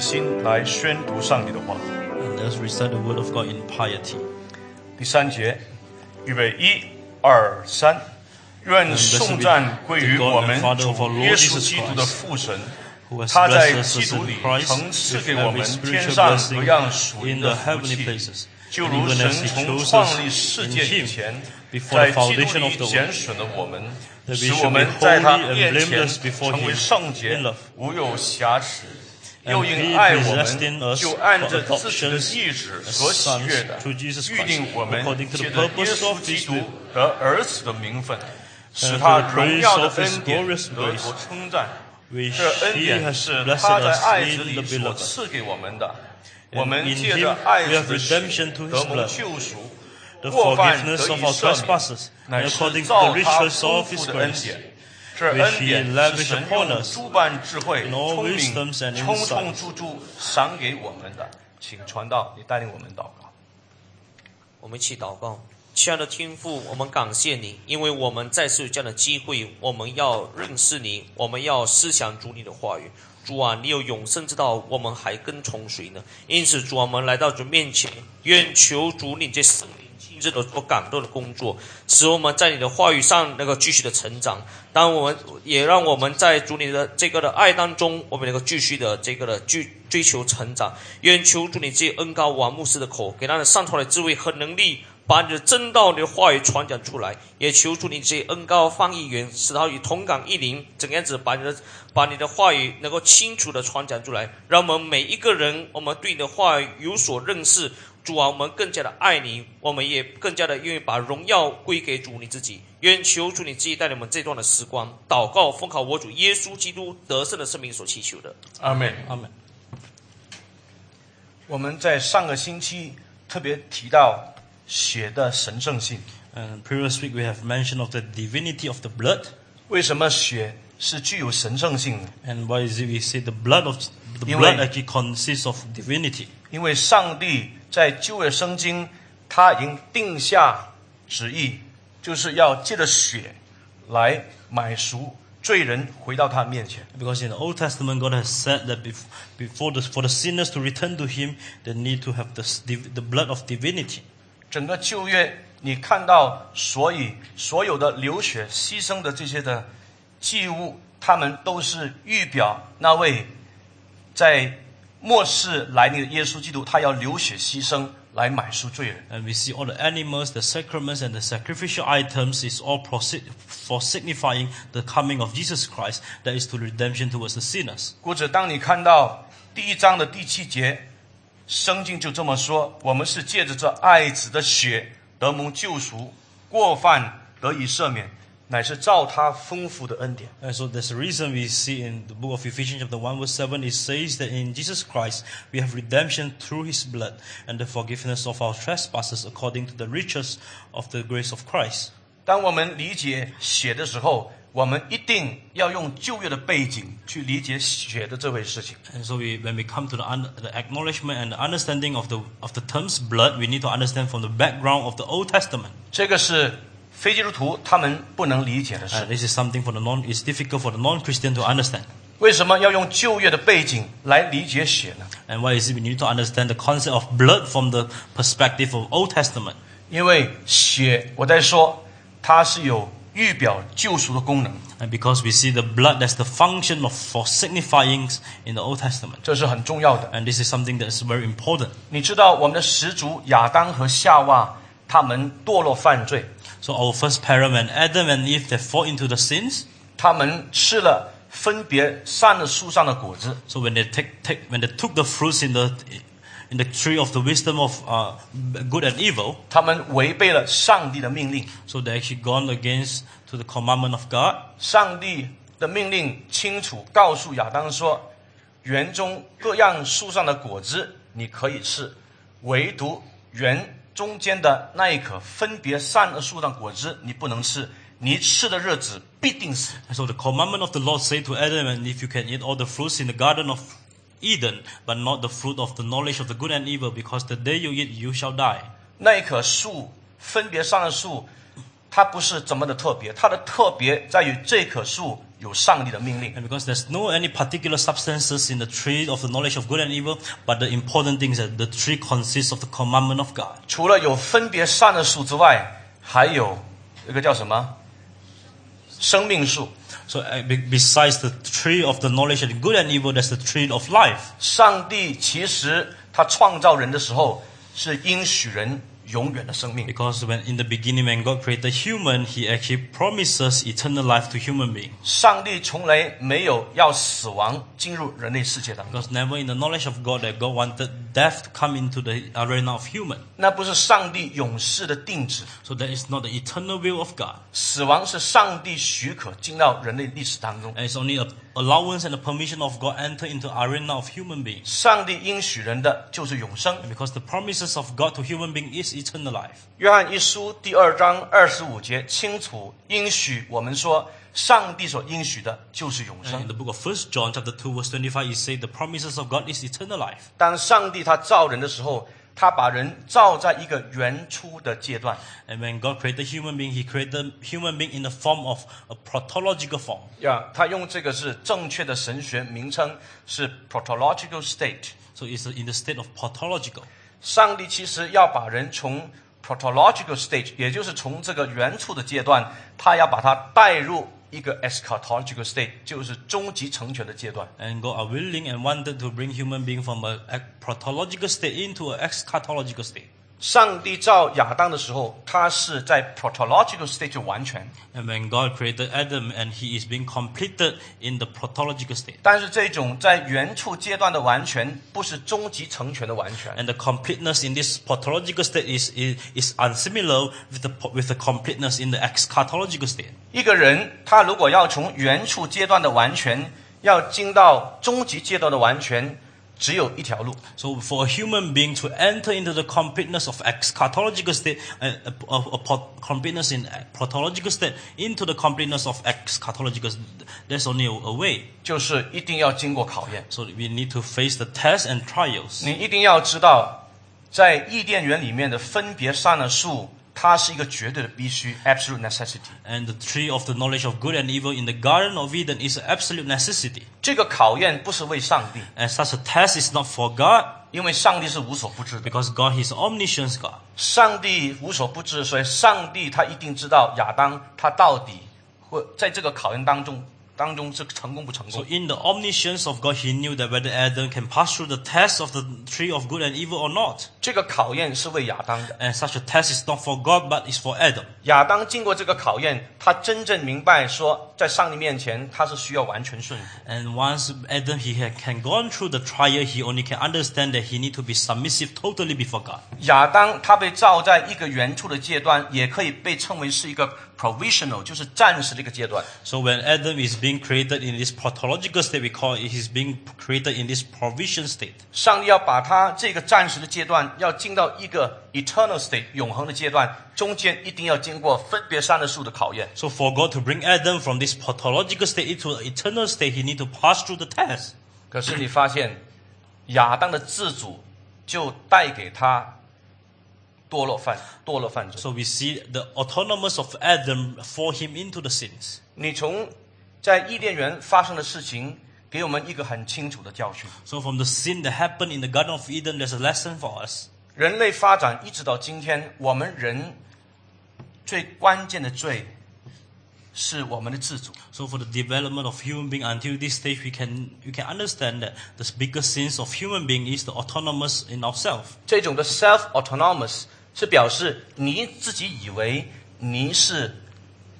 心来宣读上帝的话。第三节，预备，一、二、三。愿颂赞归于我们从耶稣基督的父神，他在基督里曾赐给我们天上各样属灵的福气，就如神从创立世界以前，在基督里拣选了我们，使我们在他面前成为圣洁，无有瑕疵。又因爱我们，就按着自己的意志所喜悦的，预定我们借着耶稣基督和儿子的名分，使他荣耀的恩典得着称赞。这恩典是他在爱子里所赐给我们的。我们借着爱子的得蒙救赎，过犯得以赦免，乃是造他丰富的恩典。这 which 恩典是神用诸般智慧、聪明、充充足足赏给我们的。请传道，你带领我们祷告。我们一起祷告，亲爱的天父，我们感谢你，因为我们再次有这样的机会，我们要认识你，我们要思想主你的话语。主啊，你有永生之道，我们还跟从谁呢？因此，主啊，我们来到主面前，愿求主你这圣灵这种所感动的工作，使我们在你的话语上能够继续的成长。当我们也让我们在主你的这个的爱当中，我们能够继续的这个的追追求成长。愿求主你这恩高王牧师的口，给他的上头的智慧和能力，把你的真道、的话语传讲出来。也求主你这恩高翻译员，使他与同感一灵，怎样子把你的把你的话语能够清楚的传讲出来，让我们每一个人，我们对你的话语有所认识。主啊，我们更加的爱你，我们也更加的愿意把荣耀归给主你自己。愿求主你自己带领我们这段的时光，祷告奉靠我主耶稣基督得胜的圣名所祈求的。阿门。Amen. 我们在上个星期特别提到血的神圣性。And previous week we have mentioned of the divinity of the blood. 为什么血是具有神圣性的？And why is it we say the blood of the - blood actually consists of divinity? 因为上帝在旧约圣经，他已经定下旨意，就是要借着血来买赎罪人回到他面前。Because in the Old Testament, God has said that bef- before the, for the sinners to return to Him, they need to have the, the blood of divinity. 整个旧约，你看到，所以所有的流血牺牲的这些的祭物，他们都是预表那位在末世来临的耶稣基督，他要流血牺牲来买赎罪人。And we see all the animals, the sacraments, and the sacrificial items is all prosi- for signifying the coming of Jesus Christ, that is to redemption towards the sinners. 或者，当你看到第一章的第七节，圣经就这么说：我们是借着这爱子的血得蒙救赎，过犯得以赦免，乃是照他丰富的恩典。 And so there's a reason we see in the book of Ephesians chapter 1 verse 7, it says that in Jesus Christ we have redemption through his blood and the forgiveness of our trespasses according to the riches of the grace of Christ. 当我们理解血的时候，我们一定要用旧约的背景去理解血的这回事情。 And so we, when we come to the, un- the acknowledgement and the understanding of the, of the terms blood, we need to understand from the background of the Old Testament. 这个是 非基督徒他们不能理解的事。this is something for the non, it's difficult for the non-Christian to understand. 为什么要用旧约的背景来理解血呢？And why is it we need to understand the concept of blood from the perspective of Old Testament? 因为血，我在说，它是有预表救赎的功能，And because we see the blood, that's the function of for signifying in the Old Testament. 这是很重要的。And this is something that is very important. 你知道我们的始祖亚当和夏娃他们堕落犯罪，So our first parent, when Adam and Eve, they fall into the sins. 他们吃了分别善恶树上的果子， So when they take, take when they took the fruits in the in the tree of the wisdom of uh, good and evil, 他们违背了上帝的命令。 so they actually gone against to the commandment of God. 上帝的命令清楚告诉亚当说：“园中各样树上的果子你可以吃，唯独园 中间的那一棵分别善恶树上的果子你不能吃，你吃的日子必定死。And so the commandment of the Lord say to Adam, and if you can eat all the fruits in the garden of Eden, but not the fruit of the knowledge of the good and evil, because the day you eat, you shall die. ”那一棵树分别善恶树，它不是怎么的特别，它的特别在于这棵树有上帝的命令。 And because there's no any particular substances in the tree of the knowledge of good and evil, but the important thing is that the tree consists of the commandment of God. 除了有分别善恶树之外，还有一个叫什么生命树。 So uh, be- besides the tree of the knowledge of good and evil, there's the tree of life. 上帝其实他创造人的时候是应许人 永远的生命。 Because when in the beginning when God created human, He actually promises eternal life to human being. 上帝从来没有要死亡进入人类世界当中， Because never in the knowledge of God that God wanted death to come into the arena of human. 那不是上帝永世的定旨。 So that is not the eternal will of God. 死亡是上帝许可进到人类历史当中。 And it's only a allowance and a permission of God enter into arena of human beings. 上帝应许人的就是永生。 And because the promises of God to human being is eternal life. 约翰一书第二章二十五节清楚应许我们说， 上帝所应许的就是永 And in 生。 the book of First John chapter 2 verse 25 it says the promises of God is eternal life. 当上帝他造人的时候，他把人造在一个原初的阶段。 And when God created human being, He created human being in the form of a protological form. 呀，他用这个是正确的神学名称，是 protological state。 So it's in the state of protological. 上帝其实要把人从 protological stage，也就是从这个原初的阶段，他要把它带入 一个 eschatological state，就是终极成全的阶段。And God are willing and wanted to bring human being from a protological state into an eschatological state. 上帝造亚当的时候，他是在 protological state 就完全，And when God created Adam and he is being completed in the protological state. 但是这种在原初阶段的完全，不是终极成全的完全。And the completeness in this protological state is, is, is unsimilar with the, with the completeness in the eschatological state. 一个人他如果要从原初阶段的完全，要进到终极阶段的完全，只有一条路。So for a human being to enter into the completeness of eschatological state, uh, of, of completeness in protological state, into the completeness of eschatological, there's only a way. 就是一定要经过考验。So we need to face the tests and trials. 你一定要知道，在伊甸园里面的分别善恶树。它是一个绝对的必须 （absolute necessity）。 And the tree of the knowledge of good and evil in the Garden of Eden is an absolute necessity. 这个考验不是为上帝， And such a test is not for God, 因为上帝是无所不知的。 because God is omniscient God. 上帝无所不知，所以上帝他一定知道亚当他到底会在这个考验当中 当中是成功不成 So 功。 in the omniscience of God, He knew that whether Adam can pass through the test of the tree of good and evil or not. 这个考验是为亚当的。 And such a test is not for God, but is for Adam. 亚当经过这个考验，他真正明白说，在上帝面前他是需要完全顺服。 And once Adam he had, can gone through the trial, he only can understand that he need to be submissive totally before God. 亚当他被造在一个原初的阶段，也可以被称为是一个 provisional，就是暂时的一个阶段。So when Adam is being created in this pathological state, we call it he's being created in this provision state. 上帝要把他这个暂时的阶段，要进到一个 eternal state 永恒的阶段，中间一定要经过分别善恶树的考验。So for God to bring Adam from this pathological state into an eternal state, he need to pass through the test. 可是你发现，亚当的自主就带给他堕落犯堕落犯罪。 So we see the autonomous of Adam for him into the sins. 你从在伊甸园发生的事情，给我们一个很清楚的教训。 So from the sin that happened in the Garden of Eden, there's a lesson for us. 人类发展一直到今天，我们人最关键的罪是我们的自主。 So for the development of human being until this stage, we can we can understand that the biggest sins of human being is the autonomous in ourselves. 这种的 self autonomous 是表示你自己以为你是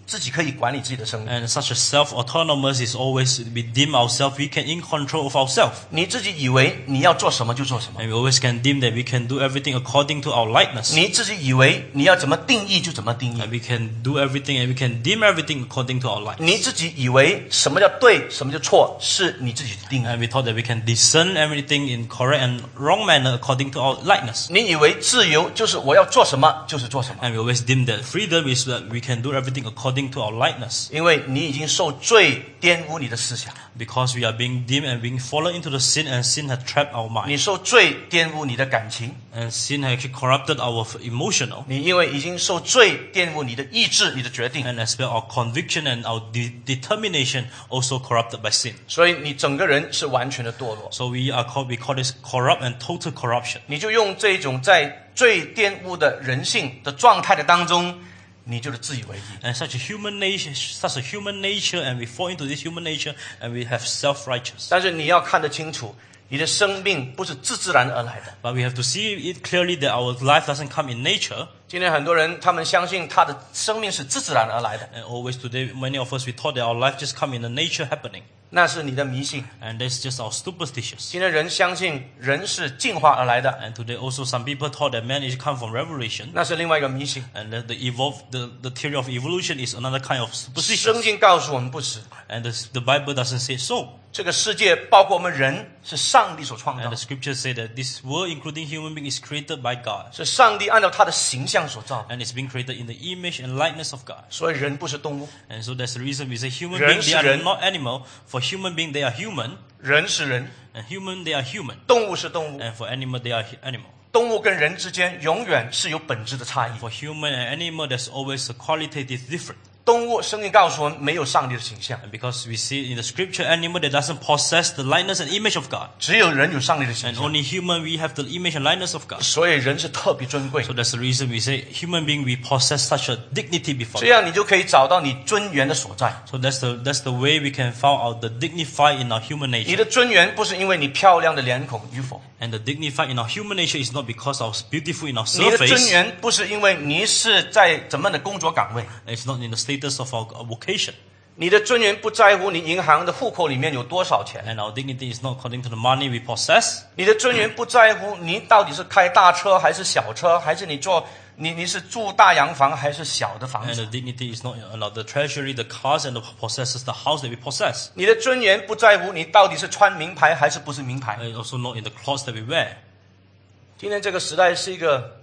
自己可以管理自己的生命， And such a self-autonomous is always we deem ourselves, we can in control of ourselves. 你自己以为你要做什么就做什么， And we always can deem that we can do everything according to our likeness. 你自己以为你要怎么定义就怎么定义 And，we can do everything and we can deem everything according to our likeness. 你自己以为什么叫对，什么叫错，是你自己的定义。 And we thought that we can discern everything in correct and wrong manner according to our likeness. 你以为自由就是我要做什么就是做什么， And we always deem that freedom is that we can do everything according according to our likeness. 因为你已经受罪玷污你的思想， Because we are being dim and being fallen into the sin, and sin has trapped our mind. 你受罪玷污你的感情， And sin has actually corrupted our emotional. 你因为已经受罪玷污你的意志、你的决定， And as well, our conviction and our de- determination also corrupted by sin. 所以你整个人是完全的堕落。 So we are called, we call this corrupt and total corruption. 你就用这种在最玷污的人性的状态的当中， 你就是自以为意。 And such a human nature, such a human nature, and we fall into this human nature, and we have self-righteous. 但是你要看得清楚，你的生命不是自自然而来的。 But we have to see it clearly that our life doesn't come in nature. 今天很多人他们相信他的生命是自自然而来的， And always today, many of us, we thought that our life just come in a nature happening. 那是你的迷信。 And that's just our superstitious. 今天人相信人是进化而来的， And today also some people thought that man is come from revelation. 那是另外一个迷信。 And that the evolve, the, the theory of evolution is another kind of 圣 superstition. 经告诉我们不是， And the, the Bible doesn't say so. 这个世界包括我们人是上帝所创 And 造 the，scriptures say that this world, including human being, is created by God. 是上帝按照他的形象所造， And it's being created in the image and likeness of God. 所以人不是动物， And so that's the reason we say human 人 being, 是 they are 人。 not animal. For human being, they are human. 人是人， And human, they are human. 动物是动物， And for animal, they are hu- animal. 动物跟人之间永远是有本质的差异。 For human and animal, there's always a qualitative difference. 动物圣经告诉我们没有上帝的形象， And because we see in the scripture, animal that doesn't possess the likeness and image of God. 只有人有上帝的形 And 象， only human, we have the image and likeness of God. 所以人是特别尊贵 So。that's the reason we say human being, we possess such a dignity before 这 God. 样你就可以找到你尊严的所在。 So that's the, that's the way we can find out the dignified in our human 你 nature. 的尊严不是因为你漂亮的脸孔与否， And the dignified in our human nature is not because of beautiful in our 你的尊 surface. 严不是因为你是在怎么样的工作岗位， It's not in the status of our our vocation. 你的尊严不在乎你银行的户口里面有多少钱， And our dignity is not according to the money we possess. 你的尊严不在乎你到底是开大车还是小车，还是你做你你是住大洋房还是小的房 And 子 the。dignity is not about the treasury, the cars, and the possesses, the house that we possess. 你的尊严不在乎你到底是穿名牌还是不是名牌。 And also not in the clothes that we wear. 今天这个时代是一个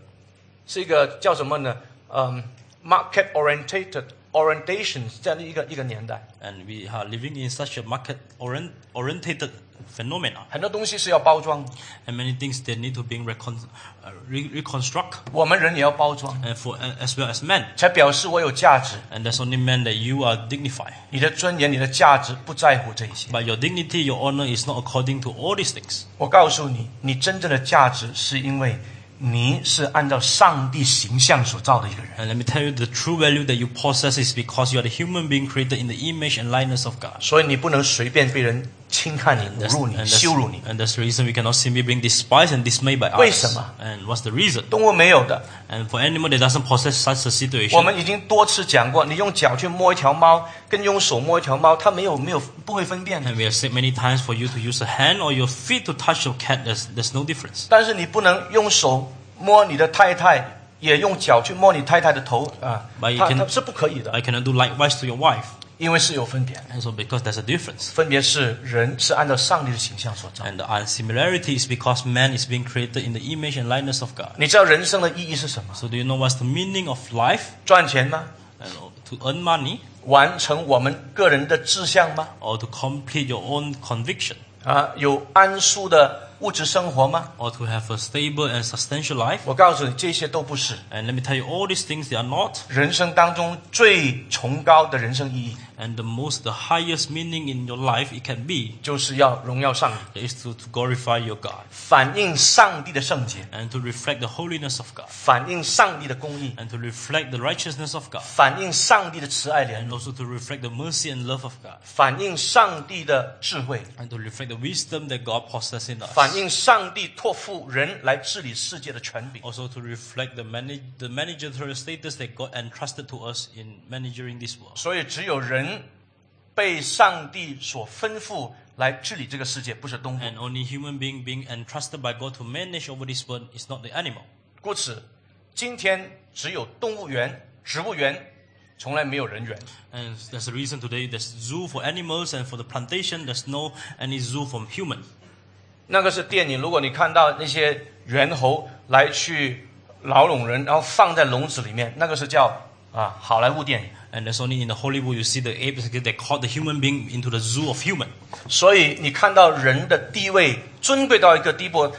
是一个叫什么呢？嗯，market oriented orientation 这样的一个一个年代，And we are living in such a market orient, orientated phenomena. 很多东西是要包装，And many things that need to be recon, uh, re- reconstruct. 我们人也要包装，And for, as well as men. 才表示我有价值。And that's only meant that you are dignified. 你的尊严、你的价值不在乎这些。But your dignity, your honor is not according to all these things. 我告诉你，你真正的价值是因为 你是按照上帝形象所造的一个人， And let me tell you, the true value that you possess is because you are the human being created in the image and likeness of God. 所以你不能随便被人 轻看你、侮辱你、羞辱你 and that's the reason we cannot see me being despised and dismayed by 为 others. 什么？And what's the reason? 动物没有的，And for animal that doesn't possess such a situation, 我们已经多次讲过，你用脚去摸一条猫，跟用手摸一条猫，它没有没有不会分辨的。and we have said many times for you to use a hand or your feet to touch your cat, there's, there's no difference. 但是你不能用手摸你的太太，也用脚去摸你太太的头啊是不可以的，I cannot do likewise to your wife. 因为是有分别的。And so because there's a difference. 分别是人是按照上帝的形象所造。And the unsimilarity is because man is being created in the image and likeness of God. 你知道人生的意义是什么？So do you know what's the meaning of life? 赚钱吗？And to earn money 完成我们个人的志向吗？or to complete your own conviction 啊，有安舒的物质生活吗？or to have a stable and substantial life? 我告诉你，这些都不是 And let me tell you, all these things, they are not. 人生当中最崇高的人生意义，And the most, the highest meaning in your life it can be 就是要荣耀上帝， is to, to glorify your God 反映上帝的圣洁， and to reflect the holiness of God 反映上帝的公义， and to reflect the righteousness of God 反映上帝的慈爱怜 and 悯， also to reflect the mercy and love of God 反映上帝的智慧， and to reflect the wisdom that God possesses in us. 反映上帝托付人来治理世界的权柄。 Also to reflect the, manage, the managerial status that God entrusted to us in managing this world. 所以，只有人 被上帝所吩咐来治理这个世界，不是动物。And only human being being entrusted by God to manage over this world is not the animal. 故此，今天只有动物园、植物园，从来没有人园。And that's the reason today there's zoo for animals and for the plantation there's no any zoo for human. 那个是电影，如果你看到那些猿猴来去牢笼人，然后放在笼子里面，那个是叫啊好莱坞电影。And that's only in the Hollywood you see the apes they caught the human being into the zoo of human. 所以你看到人的地位尊贵到一个地步，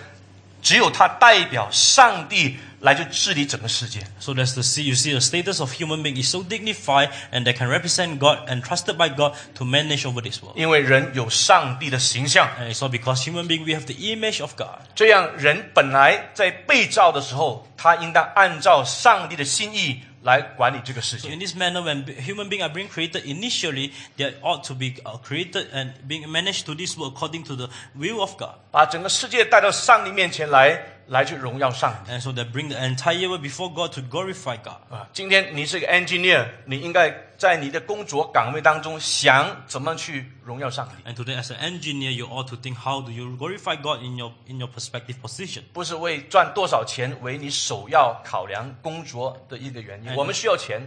只有他代表上帝来去治理整个世界。So that's the see you see the status of human being is so dignified and they can represent God and trusted by God to manage over this world. 因为人有上帝的形象，And it's all because human being we have the image of God. 这样人本来在被造的时候，他应当按照上帝的心意来管理这个世 So 界。 in this manner, when b- human beings are being created initially, they ought to be uh, created and being managed to this world according to the will of God. 把整个世界带到上帝面前来， 来去荣耀上帝 And so they bring the entire before God to glorify God. 啊！今天你是个 engineer，你应该在你的工作岗位当中想怎么去荣耀上帝，And today, as an engineer, you ought to think how do you glorify God in your in your perspective position. 不是为赚多少钱为你首要考量工作的一个原因。我们需要钱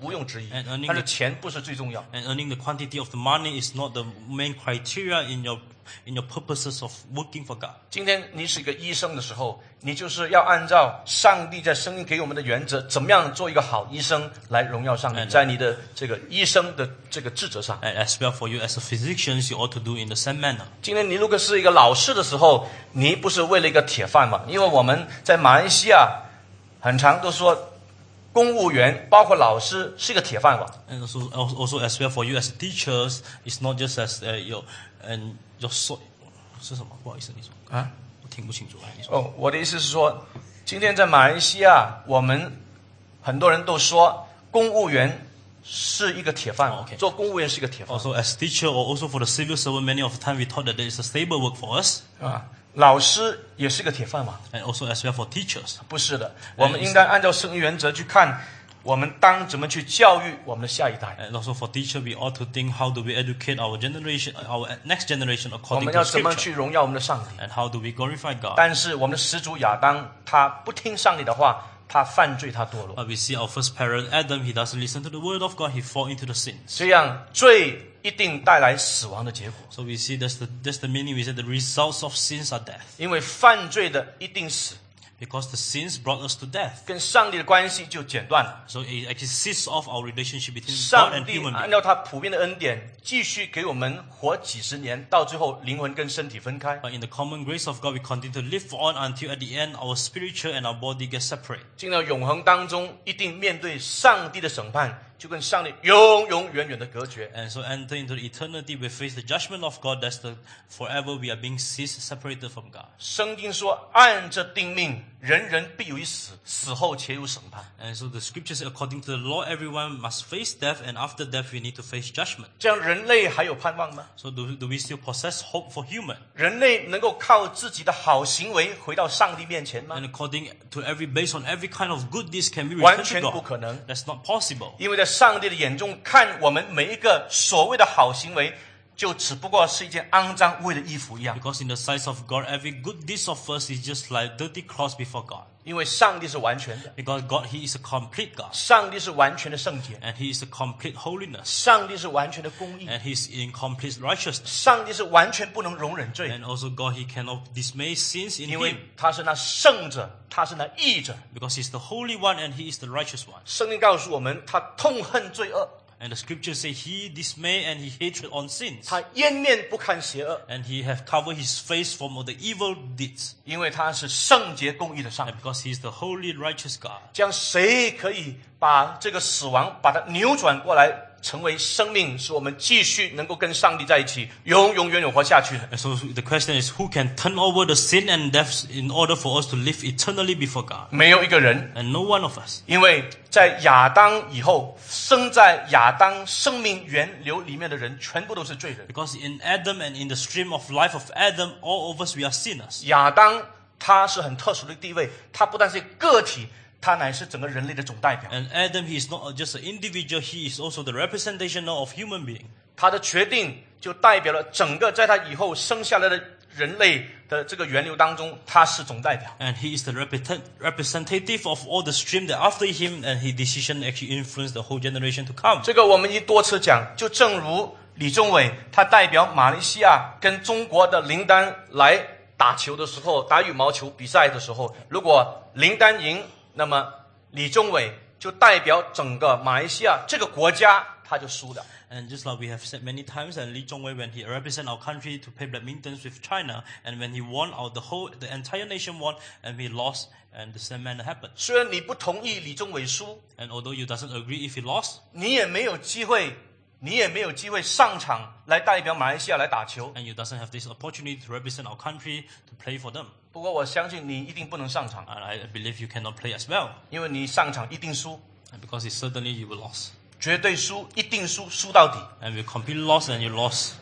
毋庸置疑但是钱不是最重要。And earning the quantity of the money is not the main criteria in your in your purposes of working for God. 今天你是一个医生的时候，你就是要按照上帝在生命给我们的原则，怎么样做一个好医生来荣耀上帝，哎在你的这个医生的这个职责上。And as well for you as a physician, you ought to do in the same manner. 今天你如果是一个老师的时候，你不是为了一个铁饭碗，因为我们在马来西亚很常都说，公务员包括老师是一个铁饭碗。And also, also as well for you as teachers, it's not just as uh, your and your so 是什么？不好意思，你说啊？我听不清楚。你说哦，我的意思是说，今天在马来西亚，我们很多人都说公务员是一个铁饭，OK 做公务员是一个铁饭 Also, as teacher or also for the civil servant, many of the time we thought that there is a stable work for us, 啊。老师也是个铁饭碗，and also as well for teachers. 不是的。我们应该按照圣经原则去看，我们当怎么去教育我们的下一代。And also for teacher, we ought to think how do we educate our generation, our next generation according 们 to Scripture, 我们要怎么去荣耀我们的上帝？and how do we glorify God. 但是我们的始祖亚当，他不听上帝的话，他犯罪，他堕落，But we see our first parent Adam, he doesn't listen to the word of God, he fall into the sins. 这样罪一定带来死亡的结果。So we see that's the that's the meaning. We said the results of sins are death, 因为犯罪的一定死，because the sins brought us to death. 跟上帝的关系就剪断了。So it actually ceases off our relationship between God 上 and 帝 human 按.照他普遍的恩典，继续给我们活几十年，到最后灵魂跟身体分开。But in the common grace of God, we continue to live on until at the end, our spiritual and our body get separate. 进到永恒当中，一定面对上帝的审判，就跟上帝永永远远的隔绝。And so enter into the eternity, we face the judgment of God. That's the forever we are being seized, separated from God. 圣经说：“按着定命，人人必有一死，死后且有审判。And so the scriptures, according to the law, everyone must face death, and after death, we need to face judgment. ”这样人类还有盼望吗？So do, do we still possess hope for human? 人类能够靠自己的好行为回到上帝面前吗？And according to every, based on every kind of good deeds, can we 完 return 全不?可能。That's not possible. 因为在上帝的眼中看我们每一个所谓的好行为，就只不过是一件肮脏污秽的衣服一样。 Because in the sight of God, every good deed of us is just like dirty cloths before God. 因为上帝是完全的， Because God, He is a complete God, 上帝是完全的圣洁， and He is a complete holiness, 上帝是完全的公义， and He is in complete righteousness. 上帝是完全不能容忍罪， And also God, He cannot dismay sins in 因为 Him. 他是那圣者，他是那义者。 Because He's the Holy One and He is the righteous one. 圣经告诉我们，他痛恨罪恶， And the scriptures say He dismay and He hatred on sins. 他掩面不看邪恶，And He have covered His face from all the evil deeds. 因为他是圣洁公义的上帝 because He is the holy righteous God. 这样谁可以把这个死亡把它扭转过来，成为生命，使我们继续能够跟上帝在一起，永永远远活下去 so the question is who can turn over the sin and death in order for us to live eternally before God? 没有一个人，And no one of us. 因为在亚当以后，生在亚当生命源流里面的人，全部都是罪人。Because in Adam and in the stream of life of Adam, all of us we are sinners. 亚当他是很特殊的地位，他不但是个体，他乃是整个人类的总代表。And Adam, he is not just an individual, he is also the representation of human being. 他的决定就代表了整个在他以后生下来的人类的这个源流当中，他是总代表。And he is the represent- representative of all the stream that after him and his decision actually influenced the whole generation to come. 这个我们已多次讲，就正如李宗伟他代表马来西亚跟中国的林丹来打球的时候，打羽毛球比赛的时候，如果林丹赢，那么李宗伟就代表整个马来西亚这个国家，他就输了。And just like we have said many times, and Lee Chong Wei, when he represent our country to play badminton with China, and when he won, our, the whole, the entire nation won, and we lost, and the same manner happened. 虽然你不同意李宗伟输，And although you doesn't agree if he lost, 你也没有机会，你也没有机会上场来代表马来西亚来打球。and you doesn't have this opportunity to represent our country to play for them. 不过我相信你一定不能上场，And I believe you cannot play as well, 因为你上场一定输，and because it's certainly you will lose. 绝对输，一定输，输到底。And we completely lost, and you lost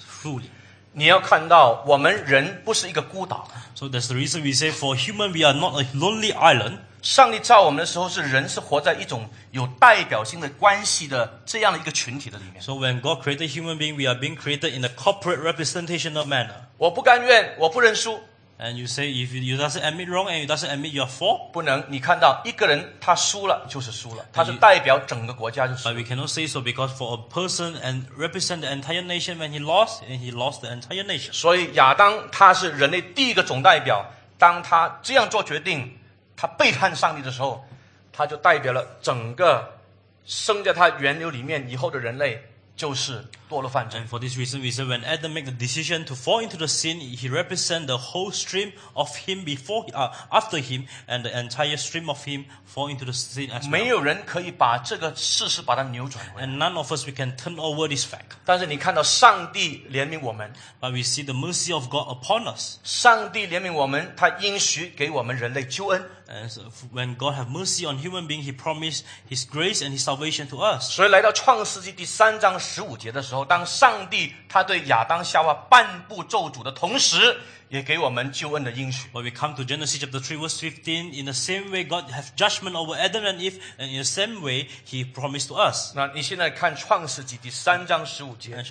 fully. 你要看到，我们人不是一个孤岛。So that's the reason we say for human, we are not a lonely island. 上帝造我们的时候，是人是活在一种有代表性的关系的这样的一个群体的里面。So when God created human being, we are being created in a corporate representational manner. 我不甘愿，我不认输，And you say if you, you doesn't admit wrong and you doesn't admit your fault, 不能。你看到一个人他输了就是输了，他是代表整个国家就是 but。we cannot say so because for a person and represent the entire nation when he lost, and he lost the entire nation. 所以亚当他是人类第一个总代表，当他这样做决定，他背叛上帝的时候，他就代表了整个生在他源流里面以后的人类就是堕落犯罪。And for this reason, we say when Adam made the decision to fall into the sin, he represent the whole stream of him before, uh, after him, and the entire stream of him fall into the sin as 没.有人可以把这个事实把它扭转。And none of us we can turn over this fact. 但是你看到上帝怜悯我们，But we see the mercy of God upon us. 上帝怜悯我们，他应许给我们人类救恩。So when God have mercy on human being, He promised His grace and His salvation to us. 所以来到创世记第三章十五节的时候，当上帝他对亚当夏娃颁布咒诅的同时，也给我们救恩的应许。But we come to Genesis chapter three verse fifteen. In the same way, God have judgment over Adam and Eve, and in the same way, He promised to us. 那你现在看创世记第三章十五节，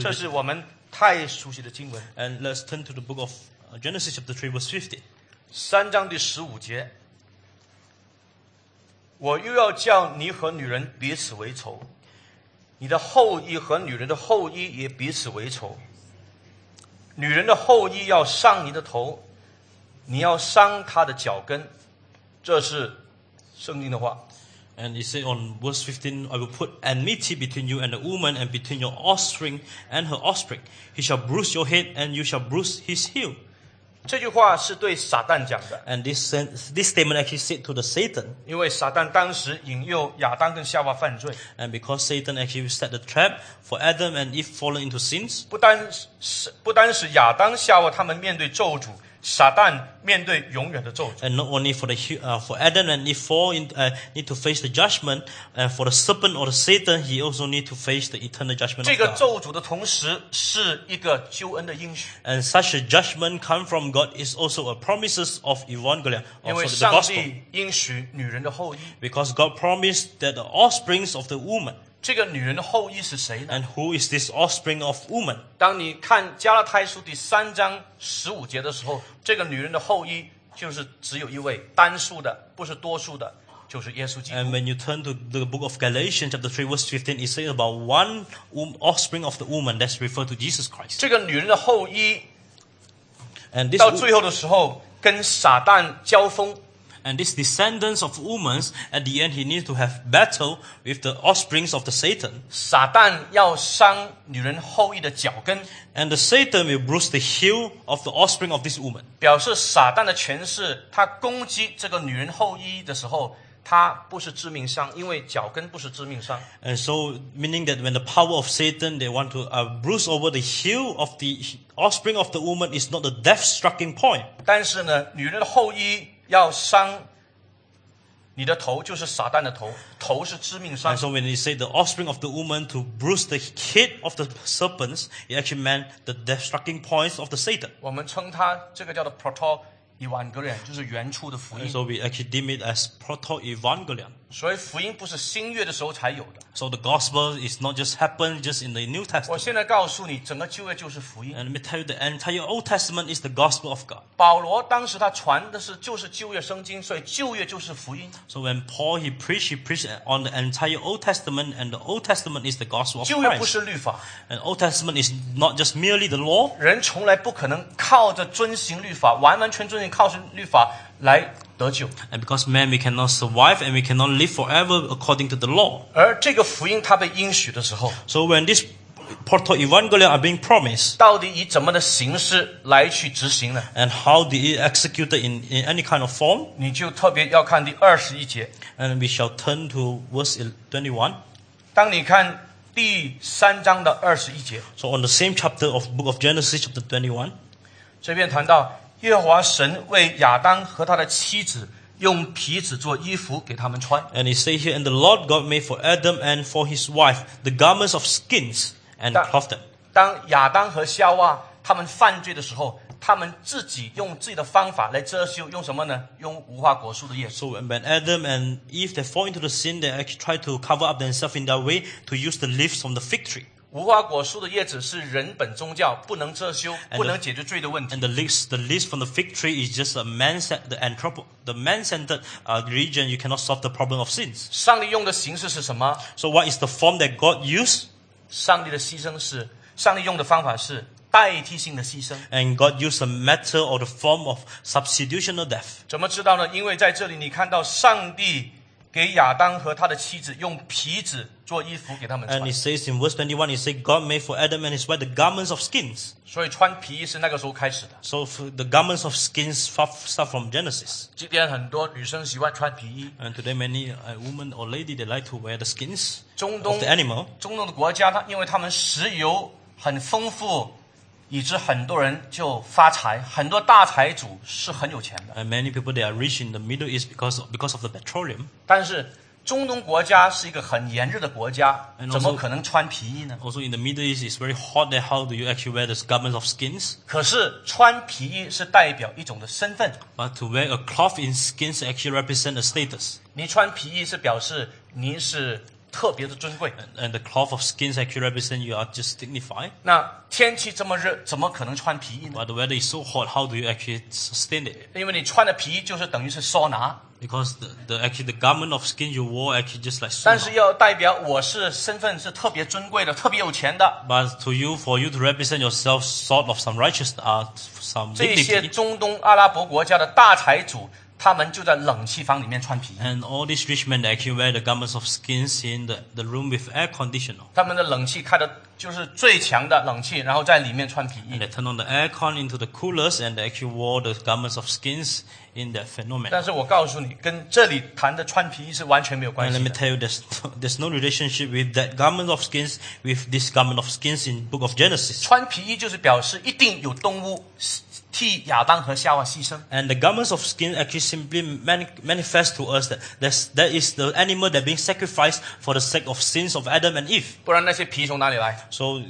这是我们太熟悉的经文。And let's turn to the book of uh, Genesis chapter three verse fifteen. 三章第十五节。我又要叫你和女人彼此为仇，你的后裔和女人的后裔也彼此为仇。女人的后裔要伤你的头，你要伤她的脚跟。这是圣经的话。And he said on verse 15, I will put enmity between you and the woman, and between your offspring and her offspring. He shall bruise your head, and you shall bruise his heel. 这句话是对撒旦讲的，And this, this statement actually said to the Satan. 因为撒旦当时引诱亚当跟夏娃犯罪，And because Satan actually set the trap for Adam and Eve fallen into sins, 不单是不单是亚当夏娃他们面对咒诅，撒旦面对永远的咒诅。 and not only for the hu- uh, for Adam and Eve fall in, uh, need to face the judgment, and for the serpent or the Satan, he also need to face the eternal judgment 这 of 个 God. 咒诅的同时是一个救恩的应许， And such a judgment come from God is also a promises of evangelion, 因为 also the 上 gospel. 帝应许女人的后裔。 Because God promised that the offsprings of the woman, 这个女人的后裔是谁呢？ and who is this offspring of woman? 当你看加拉太书第三章十五节的时候，这个女人的后裔就是只有一位，单数的，不是多数的，就是耶稣基督。 And when you turn to the book of Galatians, chapter 3, verse 15, it says about one wom- offspring of the woman that's referred to Jesus Christ. 这个女人的后裔 And this, 到最后的时候跟撒旦交锋， and this descendants of women, at the end, he needs to have battle with the offsprings of the Satan. 撒旦要伤女人后裔的脚跟， And the Satan will bruise the heel of the offspring of this woman. 表示撒旦的权势，他攻击这个女人后裔的时候，他不是致命伤，因为脚跟不是致命伤。 And so, meaning that when the power of Satan, they want to uh, bruise over the heel of the offspring of the woman is not the death-striking point. 但是呢，女人的后裔 要伤你的头，就是撒旦的头，头是致命伤 And。so when they say the offspring of the woman to bruise the head of the serpents, it actually meant the death-striking points of the Satan. 我们称它这个叫做 proto evangelion，就是原初的福 And 音。 so we actually deem it as proto-evangelion. 所以福音不是新约的时候才有的。 So the gospel is not just happened just in the New 我 Testament. 现在告诉你，整个旧约就是福音。 And let me tell you, the entire Old Testament is the gospel of God. 保罗当时他传的是就是旧约圣经，所以旧约就是福音。 So when Paul he preached, he preached on the entire Old Testament, and the Old Testament is the gospel of 旧约不 Christ. 是律法， And Old Testament is not just merely the law. 人从来不可能靠着遵行律法，完完全遵 and because man we cannot survive and we cannot live forever according to the law。而这个福音它被应许的时候，So when this Proto Evangelion are being promised. And how did it executed in in any kind of form？你就特别要看第二十一节。And we shall turn to verse twenty one. So on the same chapter of book of Genesis chapter twenty one，这边谈到耶和华神为亚当和他的妻子用皮子做衣服给他们穿。 and it says here, And the Lord God made for Adam and for his wife the garments of skins and That- clothed them. 当亚当和夏娃他们犯罪的时候，他们自己用自己的方法来遮羞，用什么呢？用无花果树的叶子。 So when when Adam and Eve they fall into the sin, they actually try to cover up themselves in their way to use the leaves from the fig tree. 无花果树的叶子是人本宗教不能遮羞、不能解决罪的问题 And。the leaves, the leaves from the fig tree is just a man, the anthropo, the man-centered uh, religion. You cannot solve the problem of sins. 上帝用的形式是什么？So what is the form that God used? 上帝的牺牲是，上帝用的方法是代替性的牺牲。And God used a matter or the form of substitutional death. 怎么知道呢？因为在这里你看到上帝给亚当和他的妻子用皮子做衣服给他们穿 And 穿 it，says in verse twenty-one, it says, God made for Adam and his wife the garments of skins. 所以穿皮衣是那个时候开始的。So the garments of skins start from Genesis. 今天很多女生喜欢穿皮衣，And today many uh, women or lady, they like to wear the skins 中 of 东 the animal. 中东的国家，它因为他们石油很丰富，以致很多人就发财，很多大财主是很有钱的。And many people, they are rich in the Middle East because because of the petroleum. 但是中东国家是一个很炎热的国家怎么可能穿皮衣呢？Also in the Middle East, it's very hot there. How do you actually wear the garments of skins? 可是穿皮衣是代表一种的身份，But to wear a cloth in skins actually represent a status. 你穿皮衣是表示你是特别的尊贵。 And, and the cloth of skins actually represent you are just dignified. 那天气这么热，怎么可能穿皮衣呢？ But the weather is so hot, how do you actually sustain it? 因为你穿的皮衣就是等于是桑拿， Because the, the actually the garment of skin you wore actually just like 但 sauna. 是要代表我是身份是特别尊贵的、特别有钱的。 But to you, for you to represent yourself, sort of some righteous, uh, some 这些 dignity. 中东阿拉伯国家的大财主， 他们就在冷气房里面穿皮衣，And all these rich men actually wear the garments of skins in the, the room with air conditioner. 他们的冷气开的就是最强的冷气，然后在里面穿皮 And 衣。they turn on the aircon into the coolers and they actually wore the garments of skins in that phenomenon. 但是我告诉你，跟这里谈的穿皮衣是完全没有关 And 系 let me。tell you, there's, there's no relationship with that garment of skins with this garment of skins in book of Genesis. 穿皮衣就是表示一定有动物替亚当和夏娃牺牲。 And the garments of skin actually simply mani- manifest to us that there's, that is the animal that being sacrificed for the sake of sins of Adam and Eve. 不然那些皮从哪里来？ So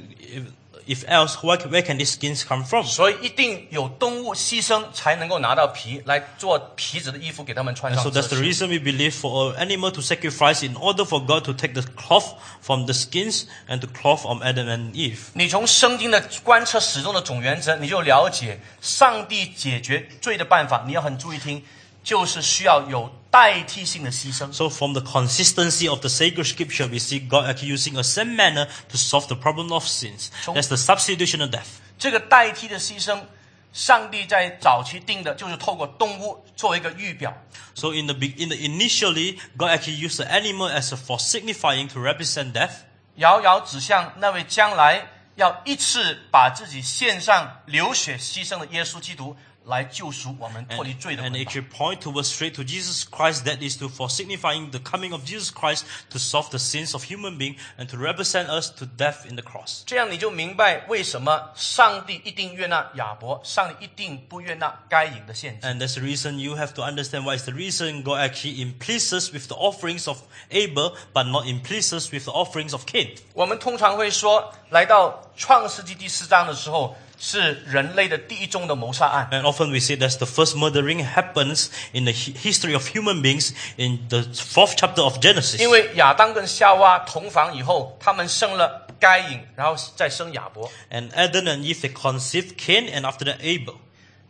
if, if else, where, where can these skins come from? 所以一定有动物牺牲才能够拿到皮来做皮子的衣服给他们穿 And 上 so 遮 that's the 羞。 reason we believe for an animal to sacrifice in order for God to take the cloth from the skins and to cloth on Adam and Eve. 你从圣经的观测始终的总原则，你就了解上帝解决罪的办法。你要很注意听，就是需要有 代替性的牺牲。 So from the consistency of the sacred scripture, we see God actually using a same manner to solve the problem of sins. That's the substitutional death. 这个代替的牺牲，上帝在早期定的就是透过动物作为一个预表。 So in the be- in the initially, God actually used the animal as a, for signifying to represent death. 遥遥指向那位将来要一次把自己献上流血牺牲的耶稣基督， 来救赎我们脱离罪的 And it should point towards straight to Jesus Christ. That is to for signifying the coming of Jesus Christ to solve the sins of human being and to represent us to death in the cross. 这样你就明白为什么上帝一定悦纳亚伯，上帝一定不悦纳该隐的献祭。And that's the reason you have to understand why it's the reason God actually impleases with the offerings of Abel, but not impleases with the offerings of Cain. 我们通常会说，来到创世记第四章的时候。是人类的第一宗的谋杀案。 And often we say that's the first murdering happens in the hi- history of human beings in the fourth chapter of Genesis. 因为亚当跟夏娃同房以后，他们生了该隐，然后再生亚伯。 And Adam and Eve they conceived Cain and after that Abel.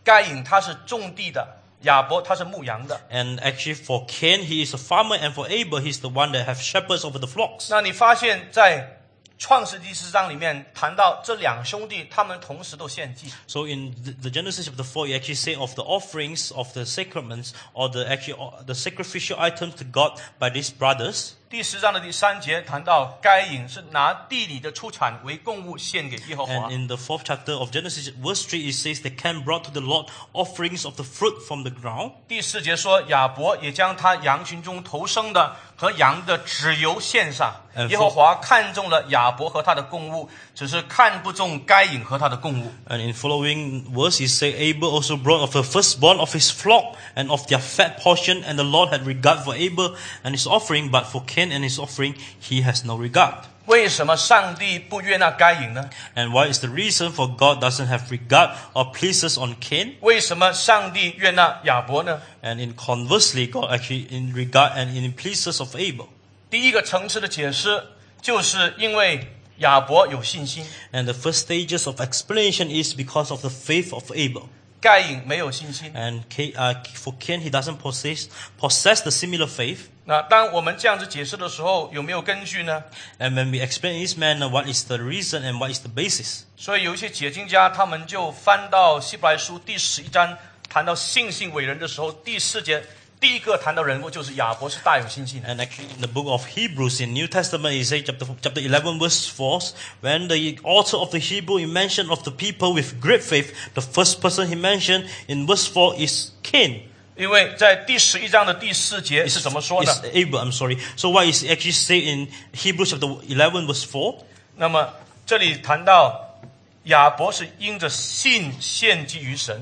该隐他是种地的，亚伯他是牧羊的。 And actually for Cain he is a farmer and for Abel he's the one that have shepherds over the flocks. 那你发现，在 创世记四章里面谈到这两兄弟，他们同时都献祭。So in the, the Genesis the four, you actually say of the offerings of the sacraments or the actually the sacrificial items to God by these brothers. 第十章的第三节谈到该隐是拿地里的出产为供物献给耶和华 And。in the fourth chapter of Genesis, verse three, it says that Cain brought to the Lord offerings of the fruit from the ground. 第四节说亚伯也将他羊群中头生的和羊的脂油献上。嗯耶和华看中了亚伯和他的供物，只是看不中该隐和他的供物。 And in following verse, it says, Abel also brought of the firstborn of his flock and of their fat portion, and the Lord had regard for Abel and his offering, but for Cain and his offering, he has no regard. 为什么上帝不悦纳该隐呢？ And what is the reason for God doesn't have regard or pleases on Cain? 为什么上帝悦纳亚伯呢？ And in conversely, God actually in regard and in pleases of Abel. 第一个层次的解释，就是因为 亚伯有信心，And the first stages of explanation is because of the faith of Abel. 盖隐没有信心。And uh, for Cain, he doesn't possess possess the similar faith. 那当我们这样子解释的时候，有没有根据呢？And when we explain in this manner, what is the reason and what is the basis? 所以有一些解经家，他们就翻到希伯来书第十一章，谈到信心伟人的时候，第四节第一个谈到人物就是亚伯是大有信心的。 And actually, in the book of Hebrews, in New Testament, it says chapter, chapter 11, verse 4, when the author of the Hebrew he mentioned of the people with great faith, the first person he mentioned in verse 4 is Cain. 因为在第十一章的第四节是怎么说呢 It's？Abel, I'm sorry. So what is actually say in Hebrews chapter 11, verse 4? 那么这里谈到亚伯是因着信献祭于神，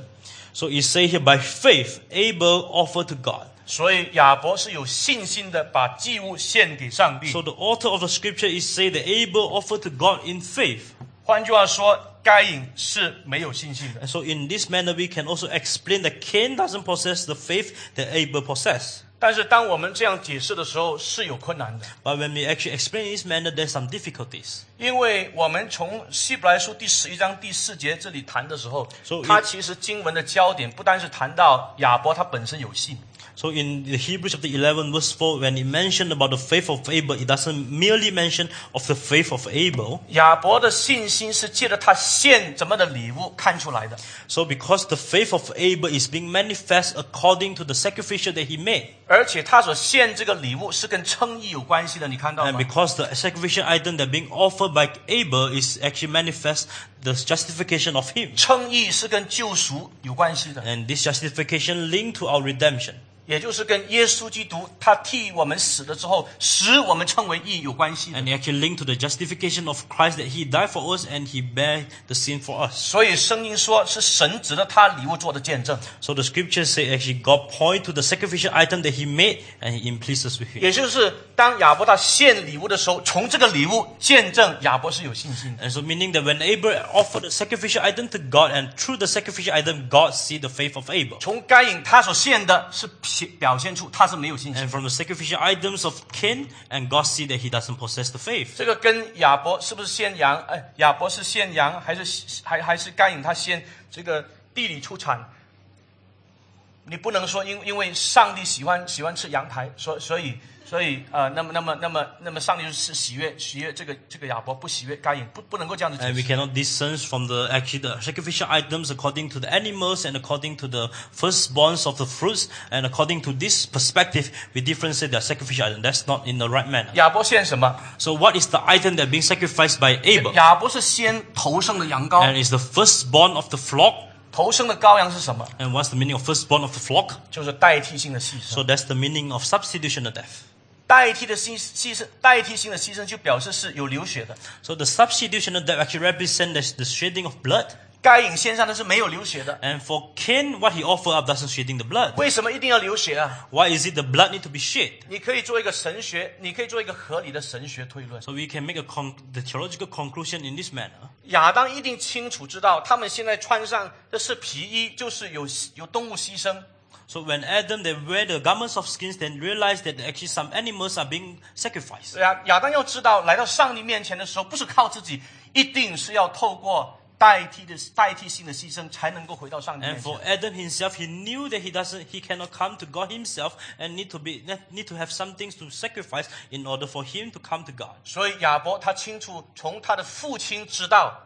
So it say here, by faith, Abel offered to God. 所以亚伯是有信心的，把祭物献给上帝 So。the author of the scripture is say that Abel offered to God in faith. 换句话说，该隐是没有信心的。 And so in this manner, we can also explain that Cain doesn't possess the faith that Abel possessed. 但是当我们这样解释的时候，是有困难的，But when we actually explain in this manner, there's some difficulties. 因为我们从希伯来书第十一章第四节这里谈的时候它其实经文的焦点不单是谈到亚伯他本身有信，So in the Hebrews chapter 11 verse 4, when it mentioned about the faith of Abel, it doesn't merely mention of the faith of Abel. 亚伯的信心是借着他献怎么的礼物看出来的。 So because the faith of Abel is being manifest according to the sacrificial that he made. 而且他所献这个礼物是跟称义有关系的，你看到 And 吗？ because the sacrificial item that being offered by Abel is actually manifest the justification of him. 称义是跟救赎有关系的， And this justification linked to our redemption. 也就是跟耶稣基督他替我们死了之后，使我们称为义有关系。And it actually linked to the justification of Christ that he died for us and he bare the sin for us. 所以圣经说是神指着他礼物做的见证，So the scriptures say actually God point to the sacrificial item that he made and he implies with Him. 也就是当亚伯他献礼物的时候，从这个礼物见证亚伯是有信心的。And so meaning that when Abel offered the sacrificial item to God and through the sacrificial item God see the faith of Abel. 从该隐他所献的是表表现出他是没有信心 And。from the sacrificial items of Cain and God see that he doesn't possess the faith. 这个跟亚伯是不是献羊？哎，亚伯是献羊，还是还还是该隐他献这个地里出产？你不能说因因为上帝喜欢喜欢吃羊排，所所以所以呃，那么那么那么那么上帝就是喜悦喜悦这个这个亚伯，不喜悦该隐，不不能够这样子解 And we 释。 cannot discern from the actually the sacrificial items according to the animals and according to the firstborns of the fruits and according to this perspective we differentiate the sacrificial item. That's not in the right manner. 亚伯献什么？ So what is the item that being sacrificed by Abel? 亚伯是先头生的羊羔， And is the firstborn of the flock. 头生的羔羊是什么？ And what's the meaning of firstborn of the flock? 就是代替性的牺牲。 So that's the meaning of substitutional death. 代替的牺牺牲，代替性的牺牲就表示是有流血的。So the substitutional death actually represents the shedding of blood. 该隐献上的是没有流血的。And for Cain, what he offered up doesn't shedding the blood. 为什么一定要流血啊？Why is it the blood need to be shed? 你可以做一个神学，你可以做一个合理的神学推论。So we can make a con- the theological conclusion in this manner. 亚当一定清楚知道，他们现在穿上的是皮衣，就是有有动物牺牲。So when Adam they wear the garments of skins, then realize that actually some animals are being sacrificed. 对啊，亚当要知道，来到上帝面前的时候，不是靠自己，一定是要透过 代替的代替性的牺牲，才能够回到上帝 And 面 for 前。 Adam himself, he knew that he doesn't, he cannot come to God himself, and need to be, need to have some things to sacrifice in order for him to come to God. 所以亚伯他清楚从他的父亲知道，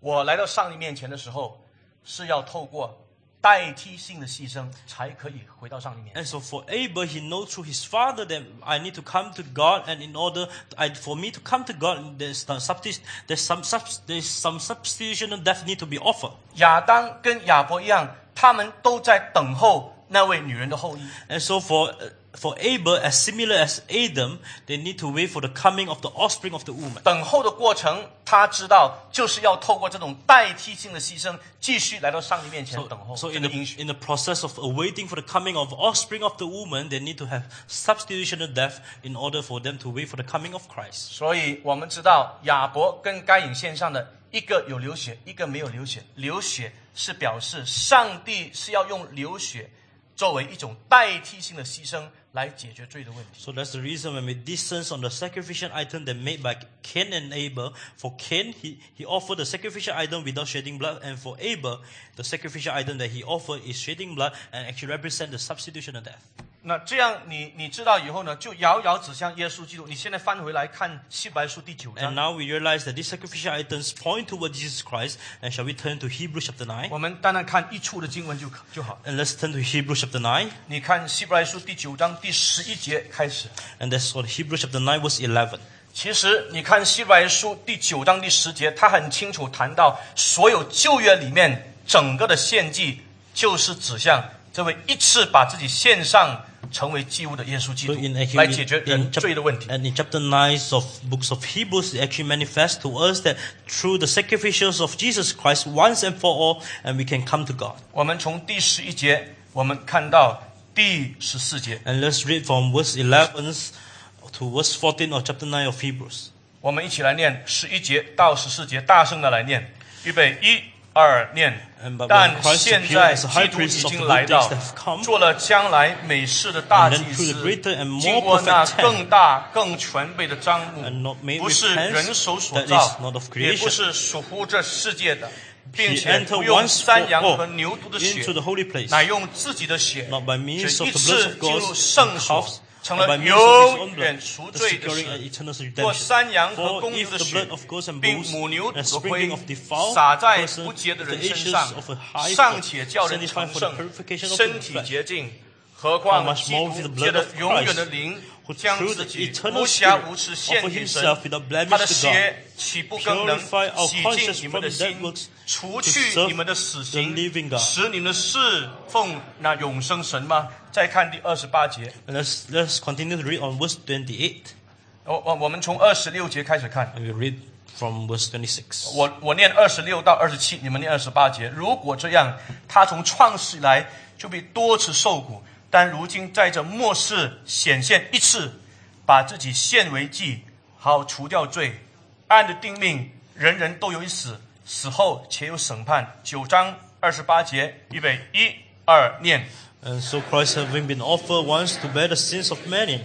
我来到上帝面前的时候，是要透过 代替性的牺牲，才可以回到上帝面前。 And so for Abel, he knows through his father that I need to come to God, and in order I, for me to come to God, there's some substitution, there's some subs, there's some substitutional death need to be offered. 亚当跟亚伯一样，他们都在等候那位女人的后裔。 And so for uh, for Abel, as similar as Adam, they need to wait for the coming of the offspring of the woman. 等候的过程，他知道就是要透过这种代替性的牺牲，继续来到上帝面前 So, 等候 so 这 in 个 the 应许。 in the process of awaiting for the coming of offspring of the woman, they need to have substitutional death in order for them to wait for the coming of Christ. 所以我们知道亚伯跟该隐献上的一个有流血，一个没有流血。流血是表示上帝是要用流血 作为一种代替性的牺牲来解决罪的问题。 So that's the reason when we distance on the sacrificial item that made by Cain and Abel. For Cain, he, he offered the sacrificial item without shedding blood, and for Abel, the sacrificial item that he offered is shedding blood and actually represent the substitutional death. 那这样你你知道以后呢，就遥遥指向耶稣基督。你现在翻回来看希伯来书第九章 And 章，now we realize that these sacrificial items point toward Jesus Christ. And shall we turn to Hebrews chapter 9? 我们单单看一处的经文就可就好。And let's turn to Hebrews chapter 9. 你看希伯来书第九章第十一节开始。And that's what Hebrews chapter 9, verse 11. 其实你看希伯来书第九章第十节，他很清楚谈到所有旧约里面整个的献祭，就是指向这位一次把自己献上成为祭物的耶稣基 So 督 in 来 actually 解决 in, 人 chap- 罪的问题。 and in chapter 9 of books of Hebrews, it actually manifests to us that through the sacrifices of Jesus Christ once and for all, and we can come to God. 我们从第十一节，我们看到第十四节， And let's read from verse 11 to verse 14 of chapter 9 of Hebrews. 我们一起来念十一节到十四节，大声的来念，预备一。 二念。但现在基督已经来到，做了将来美事的大祭司，经过那更大更全备的章目，不是人手所造，也不是属乎这世界的。并且不用山羊和牛犊的血，乃用自己的血，这一次进入圣所。成了永远赎罪的神。过山羊和公牛的血，并母牛的灰洒在不洁的人身上，尚且叫人成圣，身体洁净，何况基督借着永远的灵。将自己无瑕无疵献给神，他的血岂不更能洗净你们的心，除去你们的死刑，使你们侍奉那永生神吗？再看第二十八节，let's, let's continue to read on verse 28. 我我我们从二十六节开始看。We read from verse 26. 我我念二十六到二十七，你们念二十八节。如果这样，他从创始以来就被多次受苦，但如今在这末世显现一次，把自己献为祭，好除掉罪。按着定命，人人都有一死，死后且有审判。九章二十八节，预备一二念。And so Christ, having been offered once to bear the sins of many,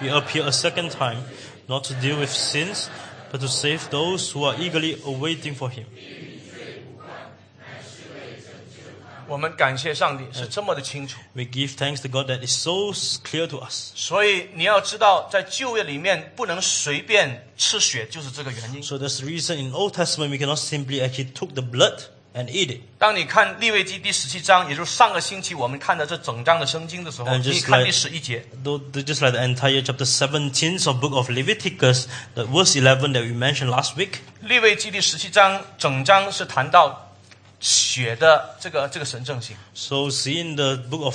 he appeared a second time, not to deal with sins, but to save those who are eagerly awaiting for him. 我们感谢上帝是这么的清楚， We give thanks to God that is so clear to us. 所以你要知道，在旧约里面不能随便吃血，就是这个原因。 So that's the reason in Old Testament we cannot simply actually took the blood and eat it. 当你看利未记第十七章，也就是上个星期我们看的这整章的圣经的时候， And just 你看 like- 第十一节， Though just like the entire chapter 17 of book of Leviticus, the verse 11 that we mentioned last week, 利未记第十七章整章是谈到 血的这个这个神圣性。 So, see in the book of